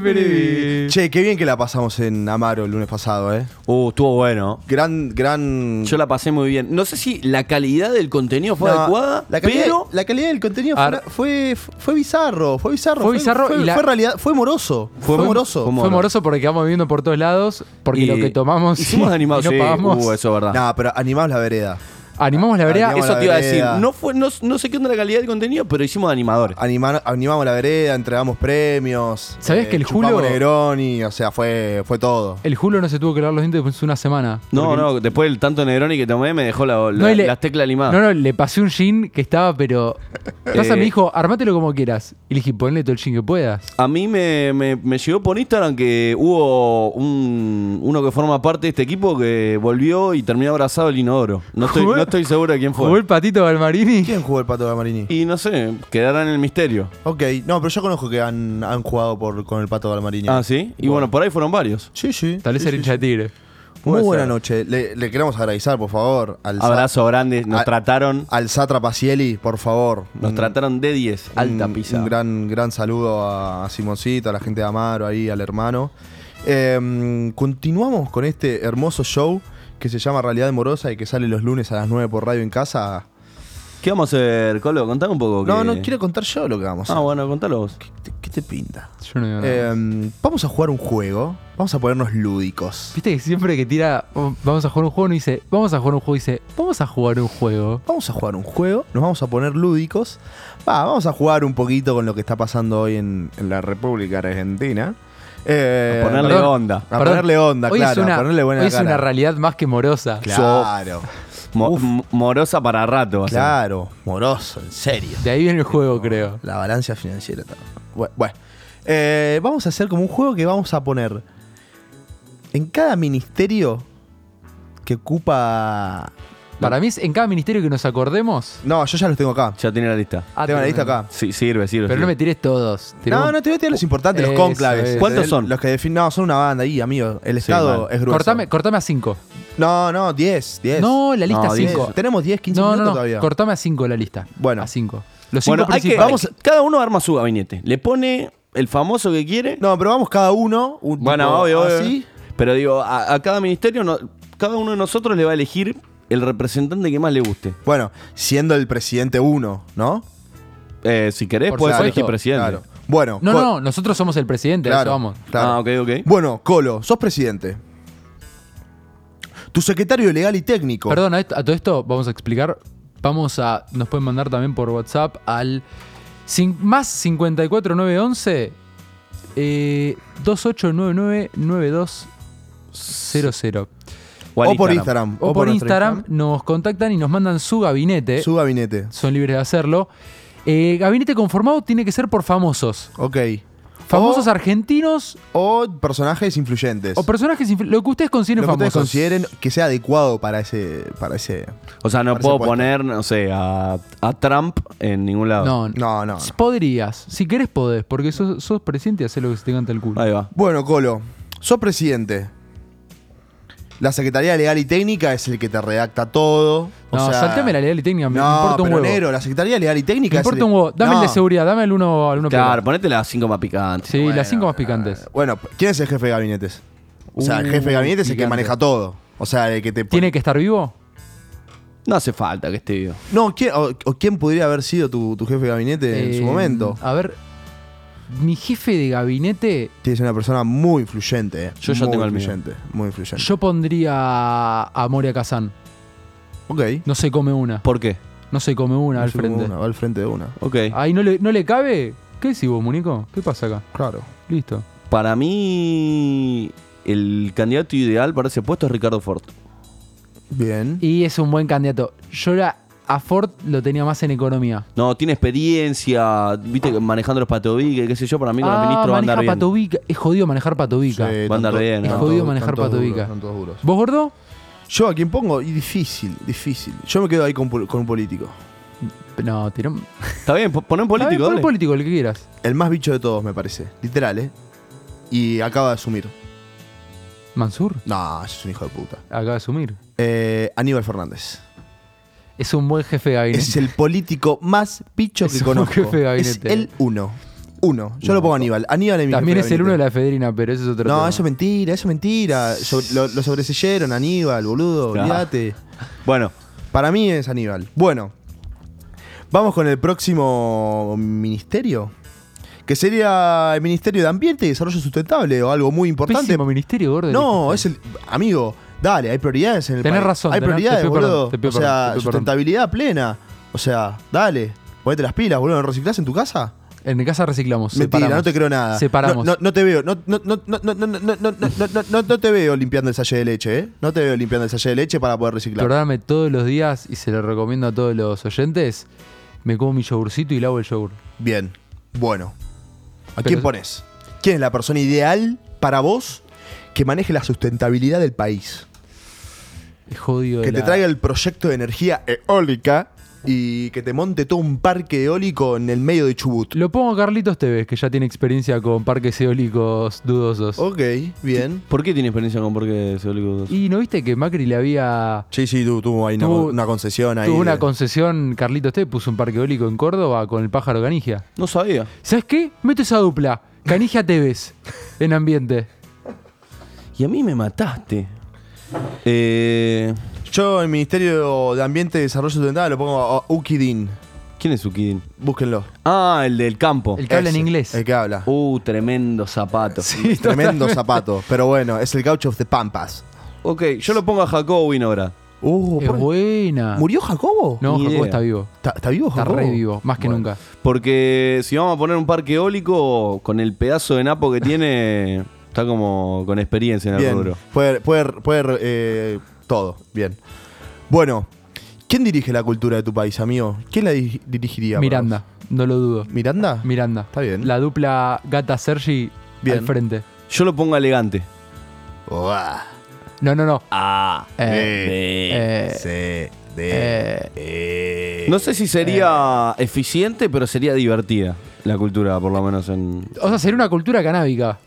peribí. Che, qué bien que la pasamos en Amaro el lunes pasado, ¿eh? Uh, estuvo bueno. Gran, gran. Yo la pasé muy bien. No sé si la calidad del contenido fue No, adecuada, la calidad, pero la calidad del contenido fue, fue, fue bizarro, fue bizarro. Fue bizarro fue, y la- fue realidad, fue moroso. Fue, moroso. Fue moroso porque vamos viviendo por todos lados, porque Y lo que tomamos hicimos y animados, no sí, pagamos. uh, eso es verdad. No, pero animamos la vereda. Animamos la vereda. Animamos Eso la te iba a decir. vereda. No, fue, no, no sé qué onda la calidad del contenido, pero hicimos animadores. Anima- animamos la vereda, entregamos premios. eh, ¿Sabés que el chupamos Julio- Negroni, o sea, fue, fue todo. El Julio no se tuvo que lavar los dientes después de una semana. No, Porque- no, después del tanto Negroni que tomé me dejó la, la- No, y le- las teclas limadas. No, no, le pasé un jean que estaba, pero. Pasa, Eh. me dijo, armátelo como quieras. Y le dije, ponle todo el jean que puedas. A mí me, me- me llegó por Instagram que hubo un, uno que forma parte de este equipo que volvió y terminó abrazado el inodoro. No estoy, ¿Jugó- no estoy seguro de quién Jugó fue. el patito Balmarini. ¿Quién jugó el pato de Marini? Y no sé, quedará en el misterio. Ok, no, pero yo conozco que han, han jugado por, con el pato de Marini. Ah, sí. Y bueno, por ahí fueron varios. Sí, sí. Tal vez sí, sí, hincha de tigre. Muy Puede buena ser. noche. Le, le queremos agradecer, por favor, al, Abrazo grande, nos a- trataron. al Satra Pacieli, por favor. Nos Un- trataron de 10, alta un, pizza. Un gran, gran saludo a, a Simoncito, a la gente de Amaro, ahí, al hermano. Eh, continuamos con este hermoso show que se llama Realidad Morosa y que sale los lunes a las 9 por radio en casa. ¿Qué vamos a hacer, Colo? Contame un poco. No, que- no quiero contar yo lo que vamos a Ah, hacer. bueno, contalo vos. ¿Qué, te- qué te pinta? Yo no digo nada. Eh, vamos a jugar un juego. Vamos a ponernos lúdicos. Viste que siempre que tira, "Oh, vamos a jugar un juego, no dice, vamos a jugar un juego, dice, vamos a jugar un juego. Vamos a jugar un juego, nos vamos a poner lúdicos. Va, vamos a jugar un poquito con lo que está pasando hoy en, en la República Argentina. Eh, A ponerle perdón. onda. A Perdón, ponerle onda, hoy claro. es una, a ponerle buena hoy es cara. una realidad más que morosa. Claro, Mo- morosa para rato. claro. Moroso, en serio. De ahí viene el juego, creo. La balanza financiera. también. Bueno, bueno. Eh, vamos a hacer como un juego que vamos a poner en cada ministerio que ocupa. Para mí, es en cada ministerio que nos acordemos. No, yo ya los tengo acá. Ya tiene la lista. Ah, tengo la lista acá. Sí, sirve, sirve. Pero no me tires todos. No, Tiremos- no, te voy a tirar los importantes, los Eso conclaves. es. ¿Cuántos son? Los que definen. No, son una banda ahí, amigo. El Sí, Estado mal. es grueso. Cortame, cortame a 5. No, no, 10, 10. No, la lista No, 5. 10. Tenemos 10, 15 No, no, minutos no. todavía. Cortame a 5 la lista. Bueno. A 5. Los 5 Bueno, hay que, principales. vamos, cada uno arma su gabinete. Le pone el famoso que quiere. No, pero vamos cada uno. Un bueno, tipo obvio, obvio. así. Pero digo, a, a cada ministerio, no- cada uno de nosotros le va a elegir el representante que más le guste. Bueno, siendo el presidente uno, ¿no? Eh, si querés, Por puedes supuesto. elegir presidente. Claro. Bueno, No, Col- no, nosotros somos el presidente, a Claro, eso vamos. claro. Ah, ok, ok. Bueno, Colo, sos presidente. Tu secretario legal y técnico. Perdón, a, esto- a todo esto vamos a explicar. Vamos a. Nos pueden mandar también por WhatsApp al cin- más 54911 eh, 28999200. Al o por Instagram. O, por Instagram nos contactan y nos mandan su gabinete. Su gabinete. Son libres de hacerlo. Eh, gabinete conformado tiene que ser por famosos. Ok. Famosos o, argentinos o personajes influyentes. o personajes. influ- Lo que ustedes consideren Lo que ustedes consideren que sea adecuado para ese. Para ese O sea, no puedo puesto. poner, no sé, a, a Trump en ningún lado. No, no, no. Podrías. Si querés, podés. Porque sos, sos presidente y haces lo que se te canta el culo. Ahí va. Bueno, Colo, sos presidente. La Secretaría Legal y Técnica es el que te redacta todo. O No, sea, saltame la legal y técnica. Me no, importa un pero huevo. negro, la Secretaría Legal y Técnica me es importa el- un huevo. Dame el de No. seguridad. Dame el uno al uno Claro, ponete las cinco más picantes. Sí, Bueno, las cinco más picantes. Bueno, ¿quién es el jefe de gabinetes? O sea, el Uh, jefe de gabinete es el que picante. maneja todo. O sea, el que te ¿Tiene que estar vivo? No hace falta que esté vivo. No, ¿quién, o, o quién podría haber sido tu, tu jefe de gabinete en Eh, su momento? A ver. Mi jefe de gabinete. Tienes una persona muy influyente. eh. Yo ya muy tengo el mío. Muy influyente. Yo pondría a Moria Kazan. Ok. No se come una. ¿Por qué? No se come una No al frente. una, va al frente de una. Ok. Ahí no le, no le cabe. ¿Qué decís vos, Munico? ¿Qué pasa acá? Claro. Listo. Para mí, el candidato ideal para ese puesto es Ricardo Ford. Bien. Y es un buen candidato. Yo era, a Ford lo tenía más en economía. No, tiene experiencia, viste, manejando los patobiques, qué sé yo, para mí con el Ah, ministro va a andar bien. Es jodido manejar Patovica. Sí, Va a andar bien, Es ¿no? jodido manejar tantos duros. ¿Vos, gordo? Yo a quién pongo, y difícil, difícil. Yo me quedo ahí con, un político. No, tiró. un- Está bien, po- poné un político, pon un político, el que quieras. El más bicho de todos, me parece. Literal, ¿eh? Y acaba de asumir. Mansur, No, es un hijo de puta. acaba de asumir. Eh, Aníbal Fernández. Es un buen jefe de gabinete. Es el político más bicho Es que un conozco. jefe de es gabinete. el uno. Uno. Yo lo pongo a Aníbal. Aníbal es mi También jefe es el uno de la Federina, pero eso es otro No, tema. eso es mentira, eso es mentira. Sobre- lo, lo sobreseyeron, Aníbal, boludo. Claro. Olvídate. Bueno, Para mí es Aníbal. Bueno, vamos con el próximo ministerio. Que sería el Ministerio de Ambiente y Desarrollo Sustentable o algo muy importante. Pésimo ministerio, gordo. No, es el. Amigo, dale, hay prioridades en el Tenés país. razón, Hay tenés- prioridades, te pido boludo. perdón, te pido o sea, perdón, te pido perdón. sustentabilidad plena. O sea, dale. Ponete las pilas, boludo. ¿No reciclás en tu casa? En mi casa reciclamos. Mentira, separamos. no te creo nada. Separamos. No, no, no te veo, no, no, no, no, no, no, no, no, no, no, no, no te veo limpiando el salle de leche, ¿eh? No te veo limpiando el salle de leche para poder reciclar. Perdóname todos los días y se lo recomiendo a todos los oyentes. Me como mi yogurcito y lavo el yogur. Bien, bueno. ¿A Pero quién es- pones? ¿Quién es la persona ideal para vos que maneje la sustentabilidad del país? Es jodido. Que te la- traiga el proyecto de energía eólica y que te monte todo un parque eólico en el medio de Chubut. Lo pongo a Carlitos Tevez, que ya tiene experiencia con parques eólicos dudosos. Ok, bien. ¿por qué tiene experiencia con Parque Eólico? Y no viste que Macri le había. Sí, sí, tu- tuvo ahí una, Tuvo- una concesión ahí. Tuvo una de- concesión, Carlitos Tevez puso un parque eólico en Córdoba con el pájaro Canigia. No sabía. ¿Sabes qué? Meto esa dupla. Canigia Tevez en ambiente. Y a mí me mataste. Eh, Yo en Ministerio de Ambiente y Desarrollo Sustentable lo pongo a Ukidin. ¿Quién es Ukidin? Búsquenlo. Ah, el del campo. El que habla en Ese, inglés. El que habla. Uh, tremendo zapato. Sí, Tremendo zapato. Pero bueno, es el gaucho of the Pampas. Ok, yo lo pongo a Jacobo Winograd. Uh, Es por- buena. ¿Murió Jacobo? No, Ni Jacobo idea. está vivo. ¿Está, está vivo Está Jacobo? re vivo, más que Bueno. nunca. Porque si vamos a poner un parque eólico, con el pedazo de napo que tiene, está como con experiencia en el Bien. rubro. Puede, puede, puede, eh, todo. Bien. Bueno, ¿quién dirige la cultura de tu país, amigo? ¿Quién la di- dirigiría? Miranda, no lo dudo. ¿Miranda? Miranda. Está bien. La dupla Gata Sergi Bien. al frente. Yo lo pongo elegante. Uah. No, no, no. A, Eh, eh, C, D, eh, E. No sé si sería eficiente, pero sería divertida la cultura, por lo menos en... O sea, sería una cultura canábica.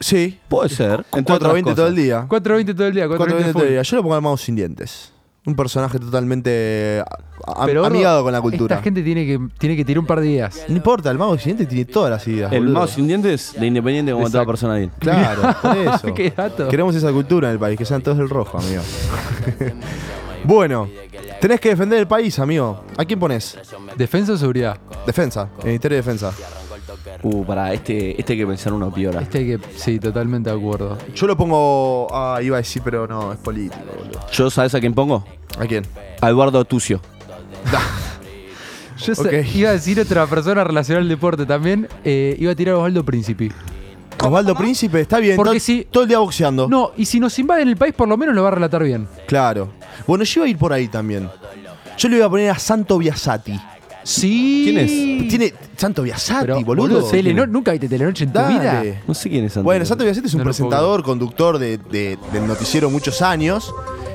Sí. Puede ser. entre 420 otras todo el día. 420 todo el día, 420 420 todo el día. Yo lo pongo al mouse sin dientes. Un personaje totalmente a- Pero, amigado con la cultura. Esta gente tiene que, tiene que tirar un par de ideas. No importa, el mago sin dientes tiene todas las ideas. El boludo. mouse sin dientes de Independiente como toda persona bien. Claro, por eso. Qué dato. Queremos esa cultura en el país, que sean todos del rojo, amigo. bueno, tenés que defender el país, amigo. ¿A quién pones? ¿Defensa o seguridad? Defensa, el Ministerio de Defensa. Uh, para este, este hay que pensar uno piola. Este que, sí, totalmente de acuerdo. Yo lo pongo. Ah, iba a decir, pero no, es político, boludo. ¿Yo sabes a quién pongo? ¿A quién? A Eduardo Tucio. Yo Ok. iba a decir otra persona relacionada al deporte también. eh, iba a tirar a Osvaldo Príncipe. Osvaldo Príncipe, está bien. Porque todo, si- todo el día boxeando. No, y si nos invaden el país, por lo menos lo va a relatar bien. Claro. Bueno, yo iba a ir por ahí también. Yo le iba a poner a Santo Biasati. Sí. ¿Quién es? Tiene Santo Biasati, Pero, boludo. Teleno- ¿Nunca viste Telenoche en tu vida? Dale. No sé quién es Santo. Bueno, Santo Biasati es un No lo puedo presentador, conductor de, de- del noticiero muchos años.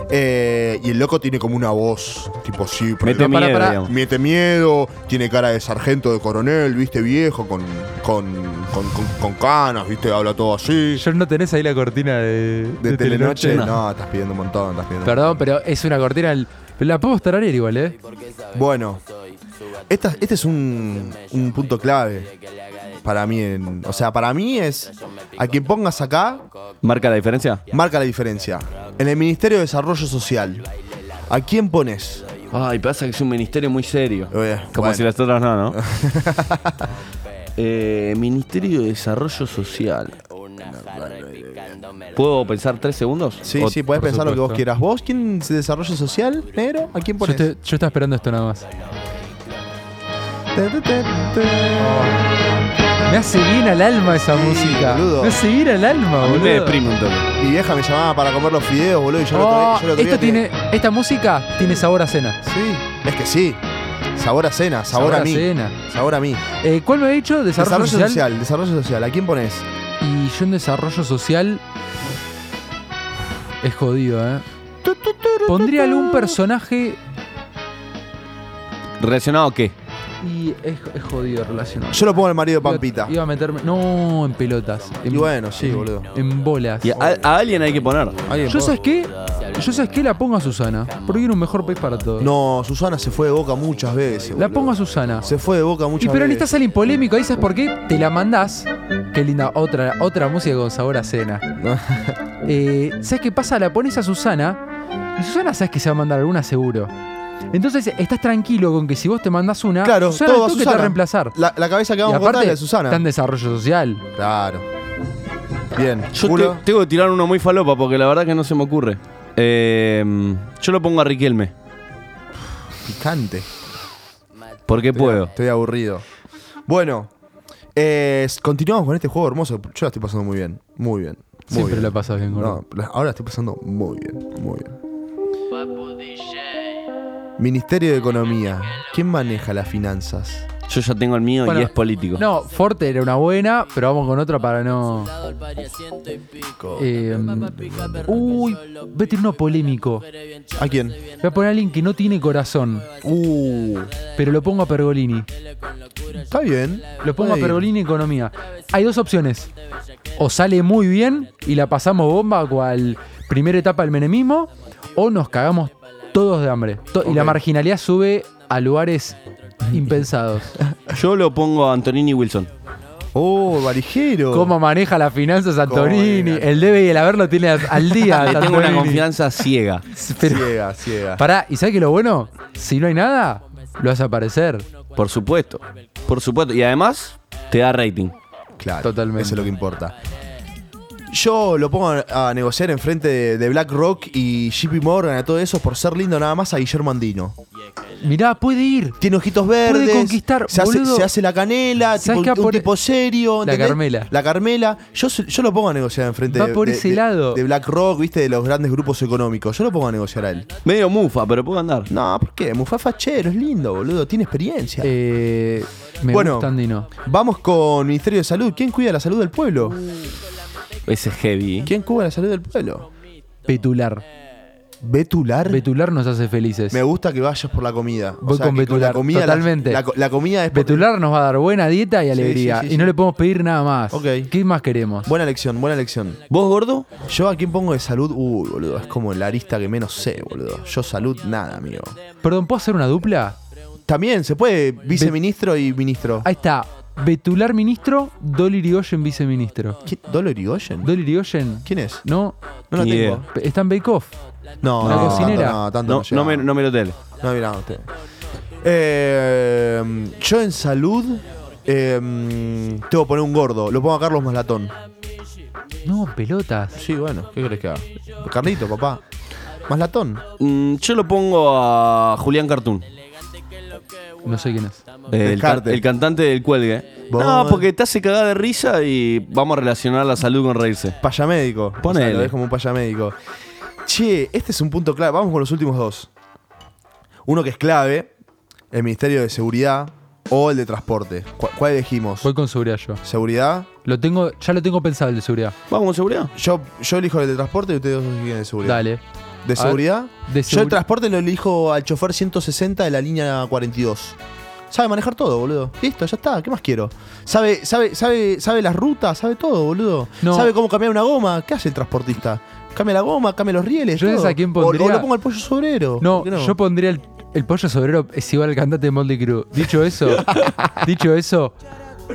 eh, y el loco tiene como una voz, tipo sí, pero Mete miedo, digamos. Mete miedo, tiene cara de sargento de coronel, viste, viejo, con, con, con, con- con canas, viste, habla todo así. Yo no tenés ahí la cortina de, De, de Telenoche, No. no. estás pidiendo un montón, estás pidiendo Perdón, pero es una cortina. pero La podemos tararear igual, ¿eh? Bueno, esta- este es un, un punto clave para mí. en- o sea, para mí es a quien pongas acá, ¿Marca la diferencia? marca la diferencia. En el Ministerio de Desarrollo Social, ¿a quién pones? Ay, pasa que es un ministerio muy serio. Eh, Como bueno. si las otras no, ¿no? Eh, ministerio de Desarrollo Social. ¿Puedo pensar tres segundos? Sí, O- sí, puedes por pensar lo que vos supuesto. quieras. ¿Vos quién se desarrollo social, negro? ¿A quién Yo, pones? yo estaba esperando esto nada más. Me hace bien al alma esa música. boludo. Me hace bien al alma, A mí me boludo. deprime un toque. Mi vieja me llamaba para comer los fideos, boludo, y yo lo Oh, yo otro esto día tiene, esta música tiene sabor a cena. Sí, es que sí. Sabor a cena, sabor, a mí. cena. Sabor a mí. Eh, ¿Cuál me ha dicho? Desarrollo, Desarrollo, social. social. desarrollo social. ¿A quién pones? Y yo en desarrollo social. Es jodido, ¿eh? Pondría algún personaje. ¿Relacionado a qué? Y es, es jodido relacionado. Yo lo pongo al marido de Pampita. Iba, a meterme. No, en pelotas. En, Y bueno, sí, en- boludo. En bolas. Y a, a alguien hay que poner. ¿Alguien Yo sabes qué? Yo sabes qué la pongo a Susana. Porque era un mejor país para todos. No, Susana se fue de boca muchas veces. La boludo. pongo a Susana. Se fue de boca Y muchas pero veces. necesitas alguien polémico, ahí sabes por qué? Te la mandás. Qué linda, otra, otra música con sabor a cena. Eh, ¿Sabes qué pasa? La pones a Susana y Susana sabes que se va a mandar alguna seguro. Entonces estás tranquilo con que si vos te mandás una, Claro, Susana todo al a toque te va a reemplazar. La, la cabeza que Y vamos a cortar aparte, es de Susana. está en desarrollo social. Claro. Bien. Yo Culo. te- tengo que tirar uno muy falopa porque la verdad que no se me ocurre. Eh, yo lo pongo a Riquelme. Picante. Porque puedo. Estoy aburrido. Bueno, eh, continuamos con este juego hermoso. Yo la estoy pasando muy bien. Muy bien. Muy Siempre bien. la pasas bien, gordo. No, ahora la estoy pasando muy bien. Muy bien. Ministerio de Economía. ¿Quién maneja las finanzas? Yo ya tengo el mío Bueno, y es político. No, Forte era una buena, pero vamos con otra para no. Eh, uy, voy a tener uno polémico. ¿A quién? Voy a poner a alguien que no tiene corazón. Uh, Pero lo pongo a Pergolini. está bien. Lo pongo a. Pergolini Economía. Hay dos opciones. O sale muy bien y la pasamos bomba cual primera etapa del menemismo, o nos cagamos todos de hambre. To- Y la marginalidad sube a lugares impensados. Yo lo pongo a Antonini Wilson. Oh, varijero. ¿Cómo maneja las finanzas Antonini? El debe y el haber lo tiene al día. Le tengo una confianza ciega. Pero- Ciega, ciega. Pará, ¿y sabes qué lo bueno? Si no hay nada, lo hace aparecer. Por supuesto. Por supuesto. Y además, te da rating. Claro, Totalmente. Eso es lo que importa. Yo lo pongo a, a negociar enfrente de, de BlackRock y JP Morgan, a todo eso, por ser lindo nada más a Guillermo Andino. Mirá, puede ir. Tiene ojitos verdes. conquistar, se, hace, boludo. se hace la canela, ¿Sabes tipo, un por- tipo serio. La. Carmela. La Carmela. Yo, yo lo pongo a negociar enfrente Va de, por de- ese de- lado. de BlackRock, viste, de los grandes grupos económicos. Yo lo pongo a negociar a él. Medio mufa, pero puedo andar. No, ¿por qué? Mufafa chero, es lindo, boludo. Tiene experiencia. Eh, me Bueno. gusta Andino. Vamos con Ministerio de Salud. ¿Quién cuida la salud del pueblo? Ese es heavy. ¿Quién cuida la salud del pueblo? Petular. ¿Betular? Betular nos hace felices. Me gusta que vayas por la comida. O Voy sea, con Betular, la comida, la- totalmente. La, la comida es Betular nos va a dar buena dieta y alegría. sí, sí, y no le podemos pedir nada más. Ok. ¿Qué más queremos? Buena elección, buena elección. ¿Vos, gordo? Yo a quién pongo de salud, uy, boludo, es como la arista que menos sé, boludo. Yo salud, nada, amigo. Perdón, ¿puedo hacer una dupla? También se puede viceministro y ministro. Ahí está. Betular ministro, Dolly Irigoyen viceministro. ¿Quién? ¿Dolo Irigoyen? Dolly Irigoyen, ¿Quién es? ¿no? No lo Ni tengo. idea. Está en Bake Off. No, La no, cocinera. tanto no, tanto No, no, no, me, no me lo tele. No, mirá usted. Eh, yo en salud eh, tengo que poner un gordo. Lo pongo a Carlos Maslatón. No, pelotas. Sí, bueno, ¿qué crees que haga? Carlito, papá. Maslatón. Mm, yo lo pongo a Julián Cartoon. No sé quién es. El, cantante del cuelgue. Vos- No, porque te hace cagar de risa y vamos a relacionar la salud con reírse. Payamédico. Ponele. O sea, lo ves como un payamédico. Che, este es un punto clave. Vamos con los últimos dos. Uno que es clave, el Ministerio de Seguridad o el de Transporte. ¿Cu- ¿Cuál elegimos? Voy con seguridad yo. ¿Seguridad? Lo tengo, ya lo tengo pensado el de seguridad. ¿Vamos con seguridad? Yo, yo elijo el de Transporte y ustedes dos eligen el de Seguridad. Dale. ¿De A seguridad? De Yo el seguri- transporte lo elijo al chofer 160 de la línea 42. Sabe manejar todo, boludo. Listo, ya está. ¿Qué más quiero? Sabe, sabe, sabe, sabe las rutas, sabe todo, boludo. No. Sabe cómo cambiar una goma. ¿Qué hace el transportista? Cambia la goma, cambia los rieles. Yo todo. a quién pondría. O, lo pongo al pollo sobrero. No, ¿Por qué yo pondría el, el pollo sobrero es igual al cantante de Moldy Crew. Dicho eso, dicho eso,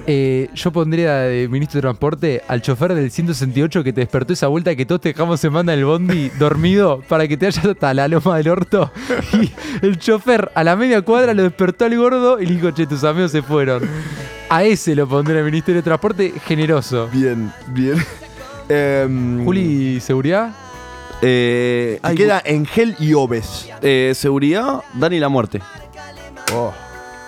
eh, yo pondría de ministro de transporte al chofer del 168 que te despertó esa vuelta que todos te dejamos en banda en el bondi dormido para que te vayas hasta la loma del orto. Y el chofer a la media cuadra lo despertó al gordo y le dijo, che, tus amigos se fueron. A ese lo pondría el Ministerio de Transporte generoso. Bien, bien. Em, Juli, ¿seguridad? Eh, Te hay- queda Engel y Oves. eh, seguridad, Dani la muerte. Oh.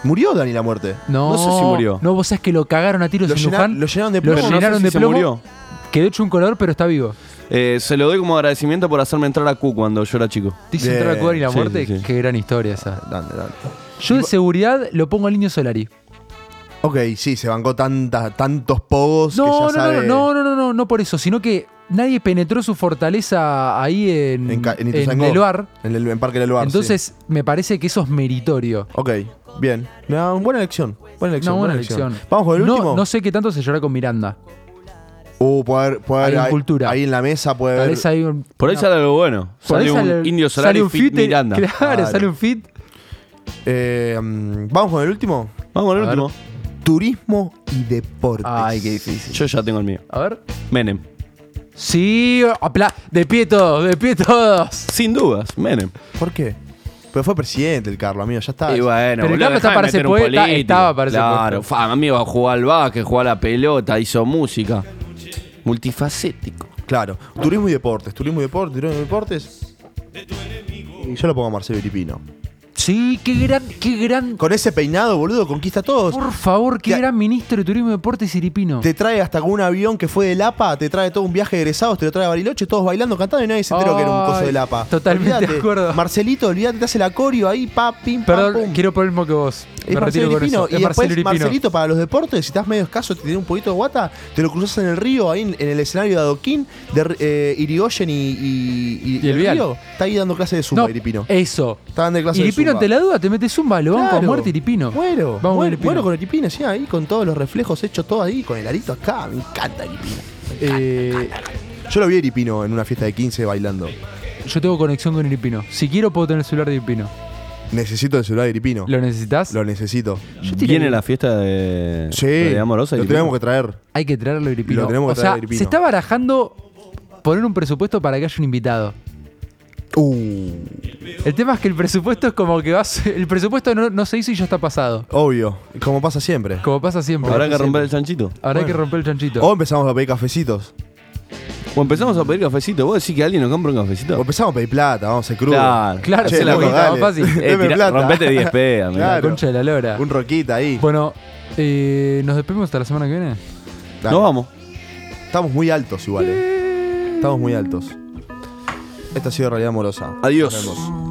¿Murió Dani la muerte? No, No sé si murió. No, vos sabés que lo cagaron a tiros Lo, en llena- Luján. lo llenaron de Lo plomo. no sé llenaron si de se murió. Quedó hecho un color, pero está vivo. Eh, se lo doy como agradecimiento por hacerme entrar a Q cuando yo era chico. Dice Bien. entrar a jugar y la Sí, muerte. sí, sí. Qué gran historia esa. Dale, dale. Yo de seguridad lo pongo al niño Solari. Ok, sí, se bancó tanta, tantos pogos que No, ya no, sabe... no, no, no, no, no por eso, sino que nadie penetró su fortaleza ahí en, En, ca- en en el, en Parque Leluar, Entonces, me parece que eso es meritorio. Ok, bien. No, buena elección. Buena elección. Una buena elección. Vamos con el no, último. no sé qué tanto se llora con Miranda. Uh, puede haber, puede Hay haber un ahí, cultura. ahí en la mesa puede Tal haber. vez hay un. Por ahí no. sale algo bueno. Por ahí Sale un sale- Indio sale Solari un fit fit, Miranda. Claro, Claro. sale un fit. Eh, mm, Vamos con el último. Vamos al A ver. último. Turismo y deportes. Ay, qué difícil. Yo ya tengo el mío. A ver. Menem. Sí, apla de pie todos, de pie todos. Sin dudas, Menem. ¿Por qué? Pero fue presidente el Carlos, amigo, ya está. Y bueno, Pero el Carlos está para puesto, político. estaba para ese Claro, amigo jugó al básquet, jugó a la pelota, hizo música. Multifacético. Claro. Turismo y deportes, turismo y deportes, turismo y deportes. Y yo lo pongo a Marcelo Iripino. Sí, qué gran, qué gran. Con ese peinado, boludo, conquista a todos. Por favor, qué Te- gran ministro de Turismo y Deportes Iripino. Te trae hasta con un avión que fue del APA, te trae todo un viaje de egresados, te lo trae a Bariloche, todos bailando, cantando y nadie se enteró que era un coso Ay, del APA. totalmente de Olvídate. acuerdo. Marcelito, olvídate, te hace la coreo ahí, pa, pim, pam, Perdón, pum. quiero poner el mismo que vos. Es Me retiro Marcelo con Iripino. eso. Y Es después Marcelo. Marcelito para los deportes, si estás medio escaso, te tiene un poquito de guata, te lo cruzas en el río, ahí en, en el escenario de Adoquín, de eh, Irigoyen y, y, Y el Vial. río. Está ahí dando clase de zumba, No, Iripino. Eso. Está dando clase Iripino, de zumba. Ante la duda, te metes zumba, lo banco a Claro. muerte Iripino. Muero, Vamos con muero, Iripino. muero con Iripino, sí, ahí con todos los reflejos hechos todo ahí, con el arito acá, me encanta Iripino. Eh, Yo lo vi a Iripino en una fiesta de 15 bailando. yo tengo conexión con Iripino. Si quiero, puedo tener el celular de Iripino. Necesito el celular de Iripino. ¿Lo necesitas? Lo necesito. ¿Viene la fiesta de, Sí, de Amorosa? lo tenemos que traer. Hay que traerlo a Iripino. Lo tenemos que o traer sea, a Iripino. se está barajando poner un presupuesto para que haya un invitado. Uh, El tema es que el presupuesto es como que va a ser- El presupuesto no, no se hizo y ya está pasado. obvio, como pasa siempre. Como pasa siempre. Habrá que romper el chanchito. Habrá que romper el chanchito. O empezamos a pedir cafecitos. O empezamos a pedir cafecito. ¿Vos decís que alguien nos compra un cafecito? O empezamos a pedir plata, vamos a ser crudo. Claro, Claro, Che, se la loco, más fácil. Eh, Deme tira- plata. rompete 10 p, amigo. Claro. Concha de la lora. Un roquita ahí. Bueno, eh, ¿nos despedimos hasta la semana que viene? Dale. No vamos. Estamos muy altos igual, eh. Estamos muy altos. Esta ha sido Realidad Amorosa. Adiós. Nos vemos.